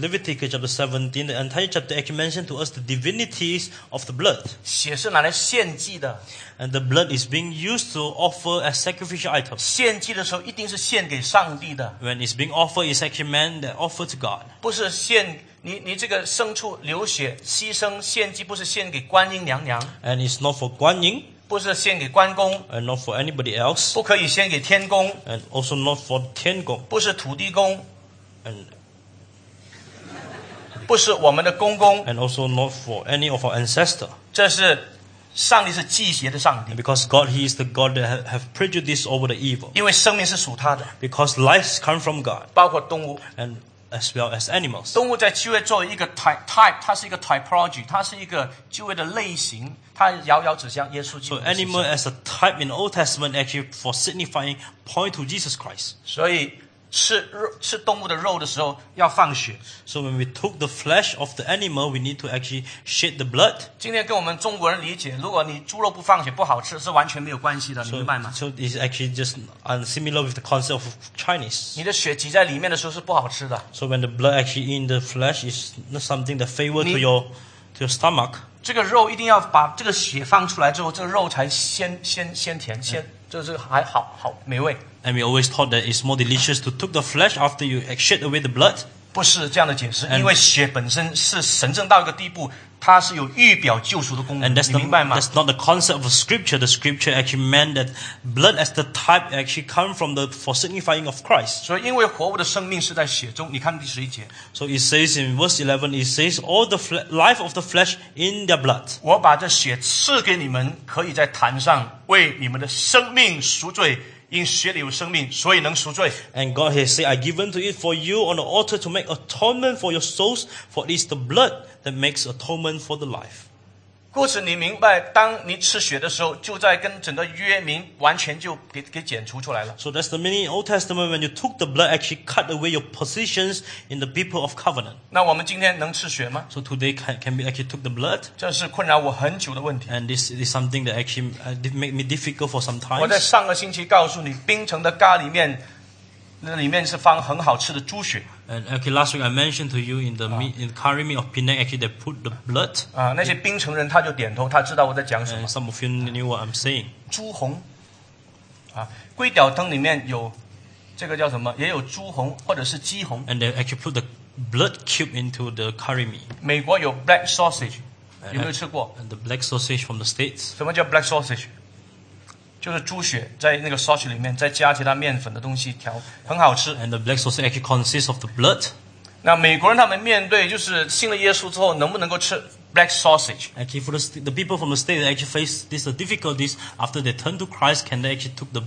Leviticus, chapter 17, the entire chapter actually mentioned to us the divinities of the blood. 血是拿来献祭的， And the blood is being used to offer as sacrificial items. 献祭的时候一定是献给上帝的， When it's being offered, it's actually meant that offer to God. 不是献你你这个牲畜流血牺牲献祭，不是献给观音娘娘， And it's not for Guan Yin 不是献给关公，and not for anybody else. And also not for 天公，不是土地公，and And also not for any of our ancestor。这是上帝是忌邪的上帝。Because God, He is the God that have prejudice over the evil。因为生命是属他的。Because lives come from God。包括动物。And as well as animals. 它遥遥指向耶稣基督 So 的形 animal 象。 as a type in the Old Testament actually for signifying point to Jesus Christ. 所以吃肉吃动物的肉的时候要放血。 So when we took the flesh of the animal, we need to actually shed the blood. 今天跟我们中国人理解，如果你猪肉不放血不好吃，是完全没有关系的，你 So, 明白吗？ so it's actually just uh, similar with the concept of Chinese. 你的血挤在里面的时候是不好吃的。 So when the blood actually in the flesh is not something that favor to Ni- your to your stomach. 这个肉一定要把这个血放出来之后，这个肉才鲜鲜鲜甜鲜，就是还好好美味。And we always thought that it's more delicious to take the flesh after you shed away the blood. 不是这样的解释，因为血本身是神圣到一个地步，它是有预表救赎的功能，And that's 你明白吗？that's not the concept of scripture. The scripture actually meant that blood as the type actually come from the for signifying of Christ. 所以，因为活物的生命是在血中，你看第十一节，So it says in verse eleven, it says, all the life of the flesh in their blood. 我把这血赐给你们，可以在坛上为你们的生命赎罪，因血里有生命，所以能赎罪。 And God has said, I given to it for you on the altar to make atonement for your souls, for it is the blood that makes atonement for the life. 故此，你明白，当你吃血的时候，就在跟整个约民完全就给给剪除出来了。So that's the meaning in Old Testament when you took the blood, actually cut away your positions in the people of covenant. 那我们今天能吃血吗？So today can, can we actually took the blood? 这是困扰我很久的问题。And this is something that actually uh, make me difficult for some time. 我在上个星期告诉你，冰城的咖喱面，那里面是放很好吃的猪血 And okay, last week I mentioned to you in the meat, in the curry meat of Penang, actually they put the blood. 啊。那些冰城人他就点头，他知道我在讲什么 And。some of you knew what I'm saying. 猪红啊，龟屌汤里面有这个叫什么？也有猪红或者是鸡红。And they actually put the blood cube into the curry meat. 美国有 black sausage，有没有吃过？And the black sausage from the States. 什么叫 black sausage？就是猪血在那个 sausage 里面再加其他面粉的东西调，很好吃。 And the black sausage actually consists of the blood. 那美国人他们面对就是信了耶稣之后，能不能够吃 black sausage？ Actually, for the, st- the people from the state that actually face these uh, difficulties after they turn to Christ, can they actually took the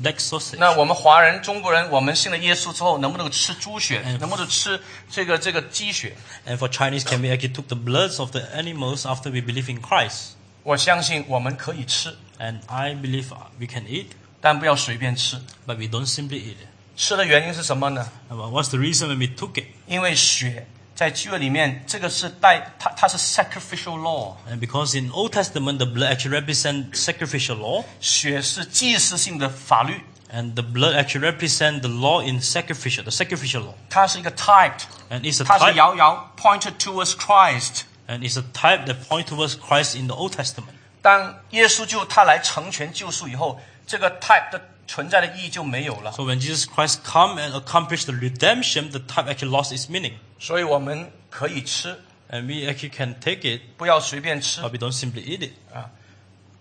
black sausage? 那我们华人、中国人，我们信了耶稣之后，能不能够吃猪血？嗯能不能吃这个这个鸡血？ And for Chinese, can we actually took the bloods of the animals after we believe in Christ? 我相信我们可以吃， And I believe uh, we can eat, 但不要随便吃。 but we don't simply eat it. 吃的原因是什么呢？ Uh, What's the reason when we took it? 因为血在旧约里面，这个是带它它是 sacrificial law， And because in Old Testament, the blood actually represent sacrificial law, 血是祭司性的法律， and the blood actually represent the law in sacrificial, the sacrificial law. 它是一个 type， And it's a 它是 type, 遥遥 pointed towards Christ。 and it's a type that point towards Christ in the Old Testament. 当耶稣就他来成全救赎以后，这个 type 的存在的意义就没有了。 So when Jesus Christ come and accomplish the redemption, the type actually lost its meaning. 所以我们可以吃， And we actually can take it, 不要随便吃 but we don't simply eat it. 啊！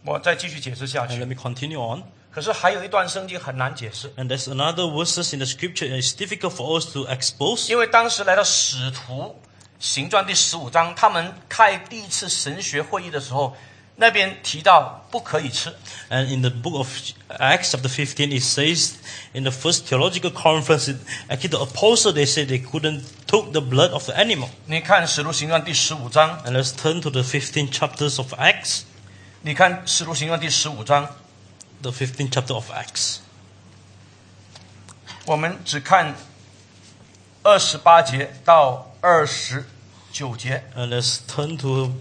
我再继续解释下 And 去 let。me continue on. 可是还有一段圣经很难解释， And there's another verses in the scripture and it's difficult for us to expose. 因为当时来到使徒 行传第十五章，他们开第一次神学会议的时候，那边提到不可以吃。And in the book of Acts chapter 15, it says in the first theological conference, actually the apostle, they said they couldn't took the blood of the animal. 你看使徒行传第十五章，And let's turn to the fifteen chapters of Acts, 你看使徒行传第十五章，the fifteen chapter of Acts. 我们只看二十八节到二十九节。 And let's turn to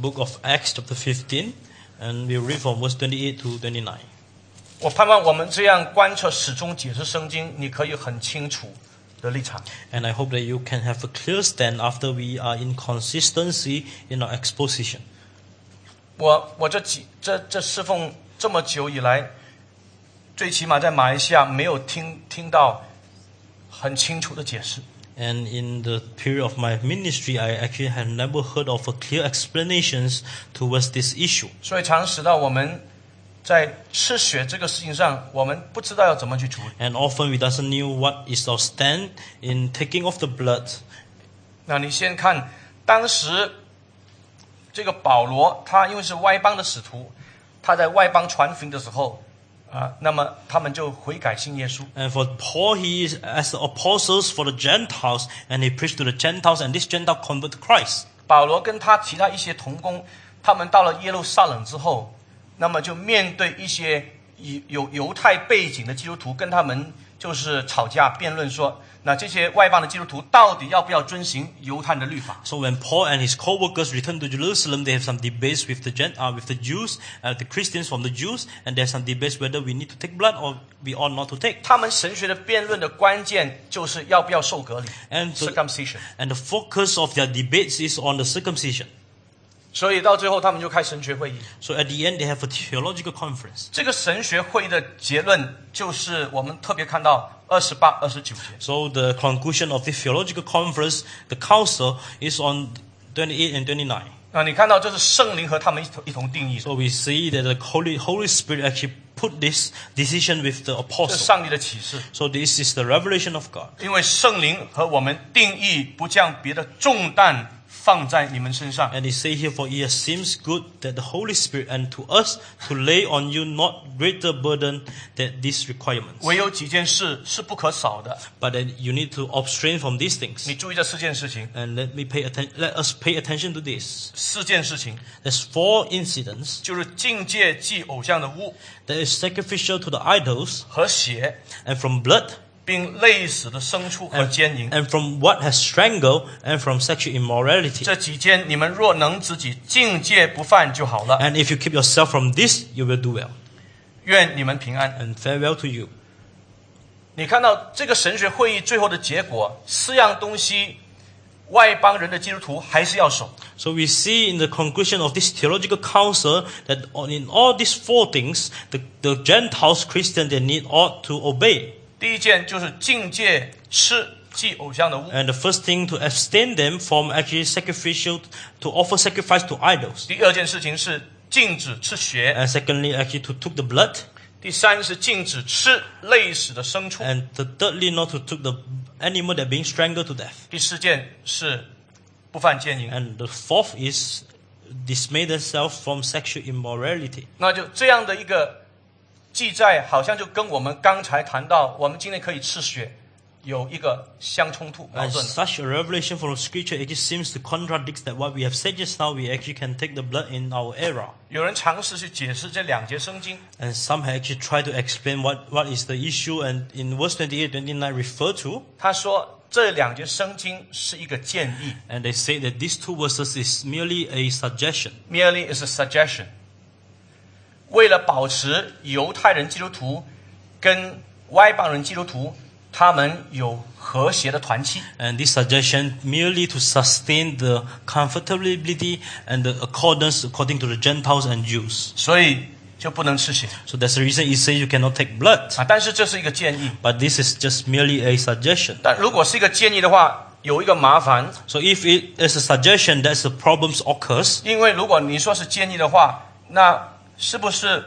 book of Acts chapter 15, and we read from verse 28 to 29. 我盼望我们这样观察始终解释圣经，你可以很清楚的立场。 And I hope that you can have a clear stand after we are in consistency in our exposition. 我我这几这这侍奉这么久以来，最起码在马来西亚没有听听到很清楚的解释。 And in the period of my ministry, I actually have never heard of a clear explanations towards this issue. 所以常使到我们在吃血这个事情上，我们不知道要怎么去处理。And often we doesn't know what is our stand in taking of the blood. 那你先看当时这个保罗他因为是外邦的使徒，他在外邦传福音的时候，啊，那么他们就悔改信耶稣。And for Paul, he is as the apostles for the Gentiles, and he preached to the Gentiles, and this Gentile convert to Christ. 保罗跟他其他一些同工，他们到了耶路撒冷之后，那么就面对一些有有犹太背景的基督徒，跟他们就是吵架辩论说，So when Paul and his co-workers returned to Jerusalem, they have some debates with the Gent, uh, with the Jews, uh, the Christians from the Jews, and there's some debates whether we need to take blood or we ought not to take. 他们神学的辩论的关键就是要不要受割礼。And circumcision. And the focus of their debates is on the circumcision. 所以到最后，他们就开神学会议。So at the end, they have a theological conference. 这个神学会议的结论就是我们特别看到二十八、二十九节。So the conclusion of this theological conference, the council, is on 28 and danny nine 啊，你看到这是圣灵和他们一同一同定义，So we see that the Holy, Holy Spirit actually put this decision with the apostle. 上帝的启示。So this is the revelation of God. 因为圣灵和我们定义不将别的重担放在你们身上。And he say here, for it seems good that the Holy Spirit and to us to lay on you not greater burden than these requirements. 唯有几件事是不可少的。But then you need to abstain from these things. 你注意这四件事情。And let me pay attention. Let us pay attention to this. 四件事情。There's four incidents. 就是禁戒即偶像的物。That is sacrificial to the idols. 和血。And from blood. And from what has strangled and from sexual immorality。这几件你们若能自己禁戒不犯就好了。And if you keep yourself from this, you will do well. 愿你们平安。And farewell to you. 你看到这个神学会议最后的结果，四样东西，外邦人的基督徒还是要守。So we see in the conclusion of this theological council that in all these four things, the the Gentiles Christian they need ought to obey. 第一件就是禁戒吃祭偶像的物。And the first thing to abstain them from actually sacrificial to offer sacrifice to idols. 第二件事情是禁止吃血。And secondly, actually to took the blood。第三是禁止吃累死的牲畜。And the thirdly, not to took the animal that being strangled to death. 第四件是不犯奸淫。And the fourth is dismay themselves from sexual immorality. 那就这样的一个。记载，好像就跟我们刚才谈到，我们今天可以吃血，有一个相冲突矛 And 盾的。such a revelation from Scripture, it just seems to contradict that what we have said just now, we actually can take the blood in our era. 有人尝试去解释这两节圣经，And some have actually tried to explain what, what is the issue, and in verse 28, 29 refer to, 他说这两节圣经是一个建议 and they say that these two verses is merely a suggestion.，merely is a suggestion。为了保持犹太人基督徒跟外邦人基督徒他们有和谐的团契， And this suggestion merely to sustain the comfortability and the accordance according to the Gentiles and Jews. 所以就不能吃血 So that's the reason it says you cannot take blood. 啊。但是这是一个建议， But this is just merely a suggestion. 但如果是一个建议的话，有一个麻烦， So if it is a suggestion, that's the problems occurs. 因为如果你说是建议的话，那 是不是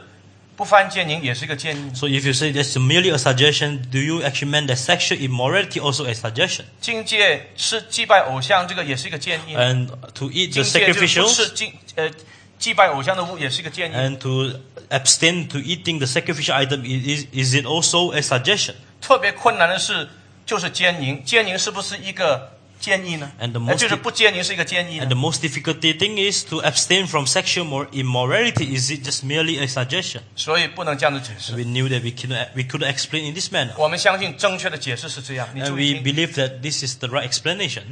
不犯奸淫也是一个建议？So if you say that's merely a suggestion, do you actually mean that sexual immorality also a suggestion? 境界是祭拜偶像，这个也是一个建议。And to eat the 境界就是不 sacrificials 吃祭呃祭拜偶像的物也是一个建议。and to abstain to eating the sacrificial item is, is it also a suggestion? 特别困难的是就是奸淫，奸淫是不是一个 建议呢？ And the 呃 most 就是不奸淫是一个建议 And 呢 the most difficult thing is to abstain from sexual mor- immorality. Is it just merely a suggestion? 所以不能这样子解释。 We knew that we couldn't, we couldn't explain in this manner. 我们相信正确的解释是这样。你 And 注 we 意听， believe that this is the right explanation.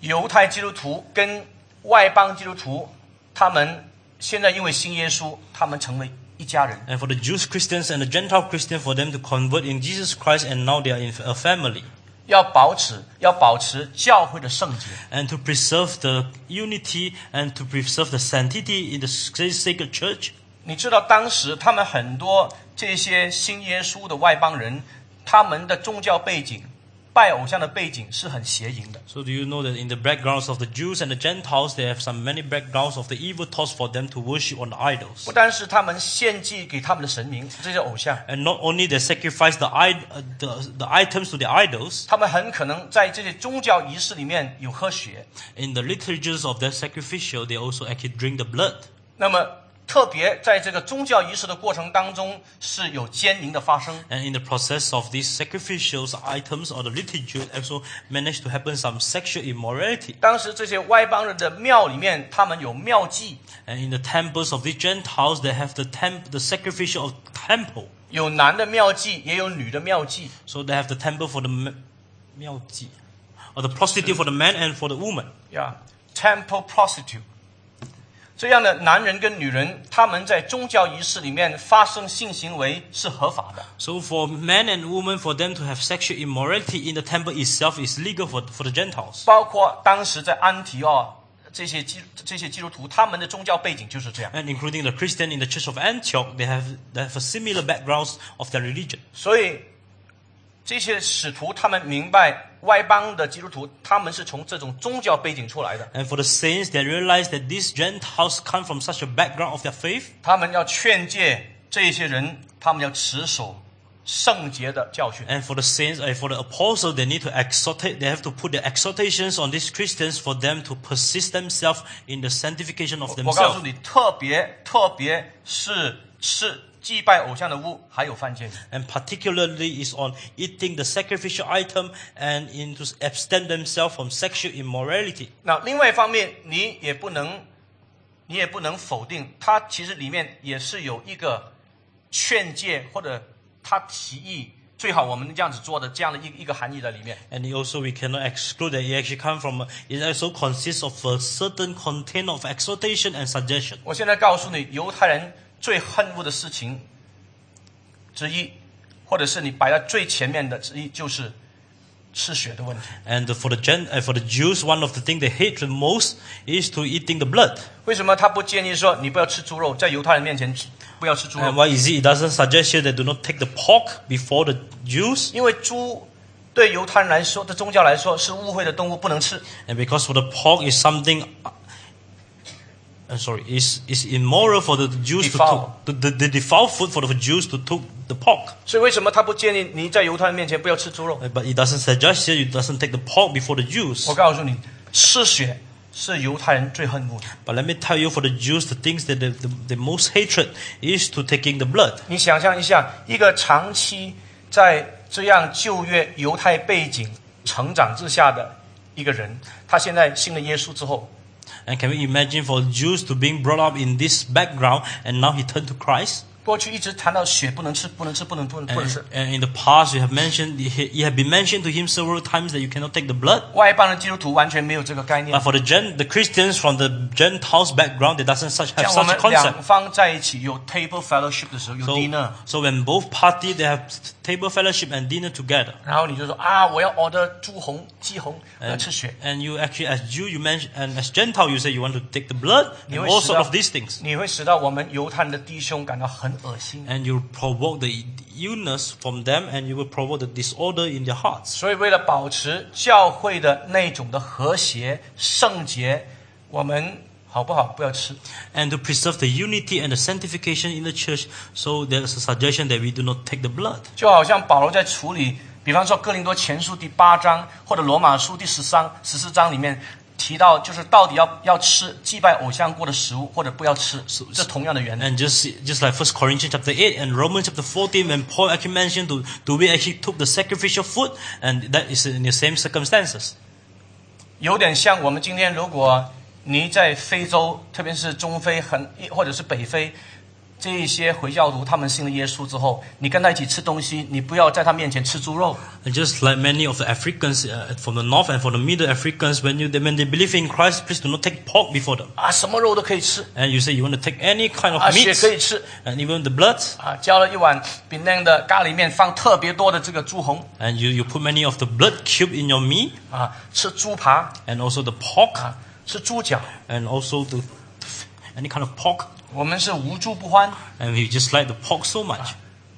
犹太基督徒跟外邦基督徒，他们现在因为信耶稣，他们成为一家人。 And for the Jews Christians and the Gentile Christians, for them to convert in Jesus Christ, and now they are in a family. 要保持要保持教会的圣洁，And to preserve the unity and to preserve the sanctity in the sacred church. 你知道当时他们很多这些新耶稣的外邦人，他们的宗教背景拜偶像的背景是很邪淫的。 So do you know that in the backgrounds of the Jews and the Gentiles, they have some many backgrounds of the evil thoughts for them to worship on the idols. 不单是他们献祭给他们的神明这些偶像， And not only they sacrifice the, id- uh, the, the items to the idols, 他们很可能在这些宗教仪式里面有喝血。 in the liturgies of their sacrificial, they also actually drink the blood. 那么 特别在这个宗教仪式的过程当中是有奸淫的发生。And in the process of these sacrificial items or the liturgy, also managed to happen some sexual immorality. 当时这些外邦人的庙里面，他们有庙妓。And in the temples of the Gentiles, they have the temp, the sacrificial of temple. 有男的庙妓，也有女的庙妓。So they have the temple for the 庙妓，or the prostitute for the man and for the woman. Yeah, temple prostitute. 这样的男人跟女人，他们在宗教仪式里面发生性行为是合法的。So for men and women, for them to have sexual immorality in the temple itself is legal for, for the Gentiles. 包括当时在安提奥这些基这些基督徒，他们的宗教背景就是这样。And including the Christian in the Church of Antioch, they have, they have a similar backgrounds of their religion. 所以这些使徒他们明白外邦的基督徒，他们是从这种宗教背景出来的，And for the saints, they realize that these Gentiles come from such a background of their faith. 他们要劝诫这些人，他们要持守圣洁的教训。And for the saints, and for the apostles, they need to exhortate, they have to put their exhortations on these Christians for them to persist themselves in the sanctification of themselves. 我告诉你，特别特别是是祭拜偶像的物，还有犯贱。And particularly is on eating the sacrificial item and in to abstain themselves from sexual immorality. 那另外一方面，你也不能，你也不能否定，它其实里面也是有一个劝诫或者他提议最好我们这样子做的这样的一个一个含义在里面。And also we cannot exclude that it actually come from it also consists of a certain content of exhortation and suggestion. 我现在告诉你，犹太人最恨恶的事情之一，或者是你摆在最前面的之一，就是吃血的问题。 And for the Gen, uh, for the Jews, one of the things they hate the most is to eating the blood. 为什么他不建议说你不要吃猪肉，在犹太人面前吃不要吃猪 And 肉？ why is it? It doesn't suggest here that do not take the pork before the Jews. 因为猪对犹太人来说，的宗教来说是污秽的动物，不能吃。 And because for the pork is something, uh, I'm sorry, is is immoral for the Jews to, Defile. to the, the defiled food for the Jews to take the pork. 所以为什么他不建议你在犹太人面前不要吃猪肉？ Uh, But it doesn't suggest here it doesn't take the pork before the Jews. 我告诉你，吃血是犹太人最恨恶的。 But let me tell you, for the Jews, the things that the, the, the most hatred is to taking the blood. 你想象一下，一个长期在这样旧约犹太背景成长之下的一个人，他现在信了耶稣之后， and can we imagine for Jews to being brought up in this background and now he turned to Christ? 过去一直谈到血不能吃，不能吃，不能不能不能 And, 吃。 and in the past, you have mentioned, he, he had been mentioned to him several times that you cannot take the blood. 外邦的基督徒完全没有这个概念 But。for the Gen, the Christians from the Gentiles background, they doesn't such have 像我 such a 们 concept. 两方在一起有 table fellowship 的时候，有 So, dinner， so when both parties they have table fellowship and dinner together, 然后你就说啊，我要 order 猪红、鸡红，我要 and, 吃血。 and you actually as Jew you mention and as Gentile you say you want to take the blood 你 and 会 all 使 sort 到 of these things, 你会使到我们犹太人的弟兄感到很 恶心。 and you provoke the illness from them, and you will provoke the disorder in their hearts. 所以，为了保持教会的那种的和谐、圣洁，我们好不好？不要吃。 And to preserve the unity and the sanctification in the church, so there's a suggestion that we do not take the blood. 就好像保罗在处理，比方说哥林多前书第八章或者罗马书第十三、十四章里面 提到，就是到底要要吃祭拜偶像过的食物，或者不要吃，这同样的原则。And just just like First Corinthians chapter eight and Romans chapter fourteen, when Paul actually mentioned, do, do we actually took the sacrificial food, and that is in the same circumstances. 有点像我们今天，如果你在非洲，特别是中非很或者是北非，这一些回教徒他们信了耶稣之后，你跟他一起吃东西，你不要在他面前吃猪肉。 And just like many of the Africans uh, from the north and from the middle Africans, when you when they believe in Christ, please do not take pork before them. 啊，什么肉都可以吃， And you say you want to take any kind of 啊，血 meat, 可以吃， and even the blood, 啊，浇了一碗饼亮的咖喱面，放特别多的这个猪红， and you, you put many of the blood cube in your meat, 啊，吃猪扒， and also the pork, 啊，吃猪脚， and also the any kind of pork. 我们是无猪不欢。 And we just like the pork so much.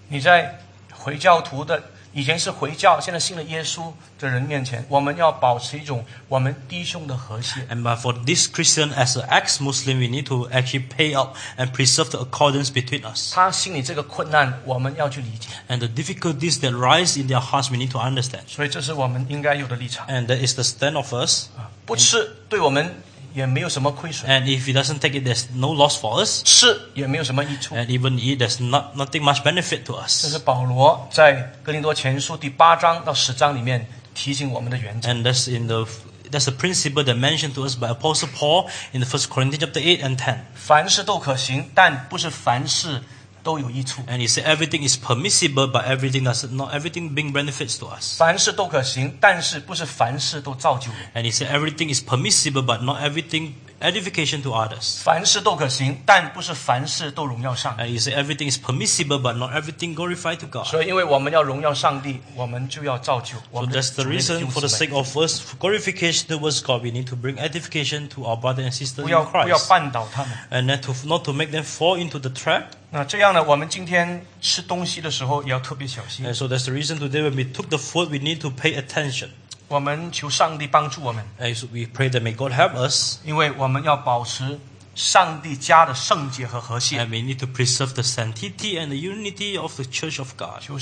你在回教徒的 以前是回教，现在信了耶稣的人面前，我们要保持一种我们弟兄的和谐。 And but for this Christian, as an ex-Muslim, we need to actually pay up and preserve the accordance between us. 他心里这个困难，我们要去理解， And the difficulties that rise in their hearts, we need to understand. 所以这是我们应该有的立场。 And that is the stand of us. 不吃对我们 也没有什么亏损， And if he doesn't take it, there's no loss for us. 吃也没有什么益处。 And even eat, there's not nothing much benefit to 这是 us. 保罗在哥林多前书第八章到十章里面提醒我们的原则。 And that's in the that's a principle that mentioned to us by Apostle Paul in the First Corinthians chapter eight and ten. 凡事都可行，但不是凡事 都有益处。 And he said everything is permissible, but everything does not everything bring benefits to us. 凡事都可行，但是不是凡事都造就人。 And he said everything is permissible, but not everything edification to others. 凡事都可行，但不是凡事都荣耀上帝。 And he said everything is permissible, but not everything glorified to God. 所以，因为我们要荣耀上帝，我们就要造就我 So 们的 that's the 主内的弟 reason 兄 for the 姊妹 sake of us for glorification towards God, we need to bring edification to our brother and sister 不 in 要不要 Christ. 绊倒他们。 And then to not to make them fall into the trap. 那这样呢，我们今天吃东西的时候也要特别小心。 And so that's the reason today when we took the food, we need to pay attention. 我们求上帝帮助我们。As we pray that may God help us. 因为我们要保持上帝家的圣洁和和谐。And we need to preserve the sanctity and the unity of the Church of God. we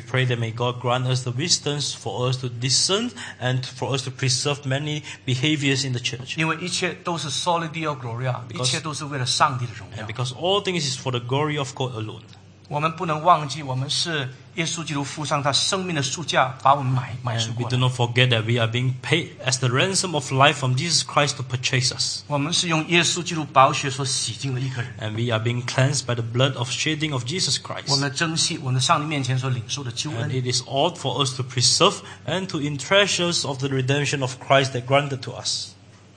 pray that may God grant us the wisdom for us to discern and for us to preserve many behaviors in the church. 因为一切都是 Soli Deo Gloria，一切都是为了上帝的荣耀。And because all things is for the glory of God alone. 我们不能忘记，我们是耶稣基督付上他生命的赎价，把我们买买赎 And we 过 do 来。 not forget that we are being paid as the ransom of life from Jesus Christ to purchase us. 我们是用耶稣基督宝血所洗净的一个人。 And we are being cleansed by the blood of shedding of Jesus 我 Christ. 们的珍惜，我们在上帝面前所领受的救 And 恩。 it is ought for us to preserve and to in treasures of the redemption of Christ that granted to us.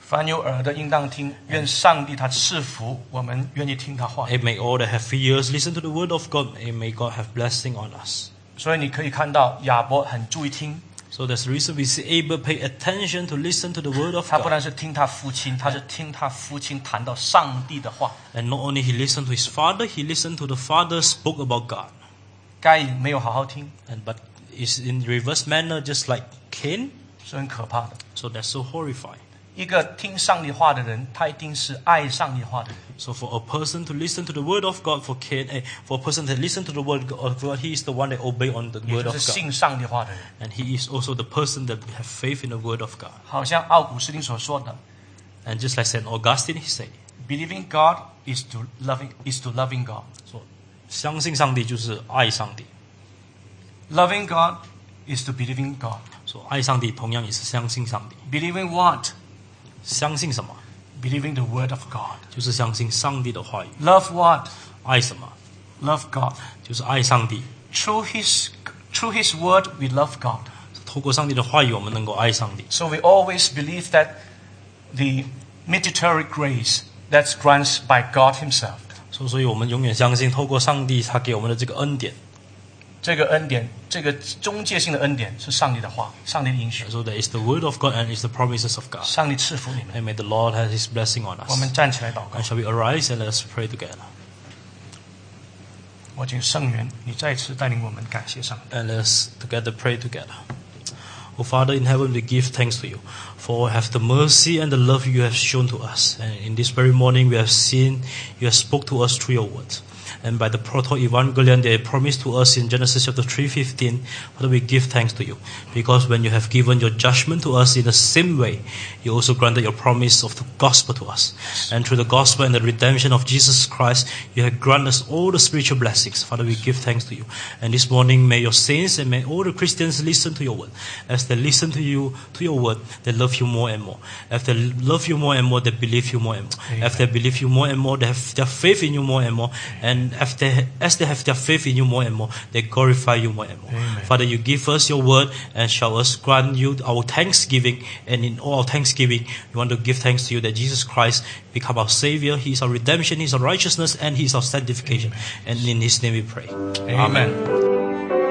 凡有耳的，应当听。愿上帝他赐福我们，愿意听他话。 And may all that have ears listen to the word of God, and may God have blessing on us. 所以你可以看到亚伯很注意听， So that's the reason we see Abel pay attention to listen to the word of 他不 God. 但是听他父亲，他是听他父亲谈到上帝的话。 And not only he listened to his father, he listened to the father spoke about God. 该隐没有好好听， And but it's in reverse manner, just like Cain. 是很可怕的。 So that's so horrifying. 一个听上帝话的人，他一定是爱上帝话的人。 So for a person to listen to the word of God, for Cain, eh, for a person to listen to the word of God, he is the one that obey on the 也 word 就 of 是 God. 信上帝话的人， And he is also the person that have faith in the word of God. 好像奥古斯丁所说的 And just like Saint Augustine, he said, ，believing God is to loving is to loving God。说相信上帝就是爱上帝。 Loving God is to believing God。说爱上帝同样也是相信上帝。 Believing what? 相信什么？ Believing the word of God。就是相信上帝的话语。 Love what? 爱什么？ Love God。就是爱上帝。 Through His through His word, we love God. 透过上帝的话语，我们能够爱上帝。 So we always believe that the mediatory grace that's granted by God Himself，所以，所以我们永远相信，透过上帝他给我们的这个恩典。 这个恩典，这个中介性的恩典是上帝的话，上帝的应许， So that is the word of God and is the promises of God. 上帝赐福你们。 And may the Lord have His blessing on 我们 us. 站起来祷告 And，shall we arise and let us pray together? 我请圣元你再次带领我们感谢上帝。 And let us together pray together. O Father in heaven, we give thanks to you for have the mercy and the love you have shown to us. And in this very morning, we have seen you have spoke to us through your word. And by the proto evangelion, they promised to us in Genesis chapter 3:15, Father, we give thanks to you because when you have given your judgment to us in the same way, you also granted your promise of the gospel to us. And through the gospel and the redemption of Jesus Christ, you have granted us all the spiritual blessings. Father, we give thanks to you. And this morning, may your saints and may all the Christians listen to your word. As they listen to you, to your word, they love you more and more. As they love you more and more, they believe you more and more. As they believe you more and more, they have their faith in you more and more. And as they, as they have their faith in you more and more, they glorify you more and more. Amen. Father, you give us your word and shall us grant you our thanksgiving. And in all our thanksgiving, we want to give thanks to you that Jesus Christ become our Savior. He is our redemption, He is our righteousness, and He is our sanctification. And in His name we pray. Amen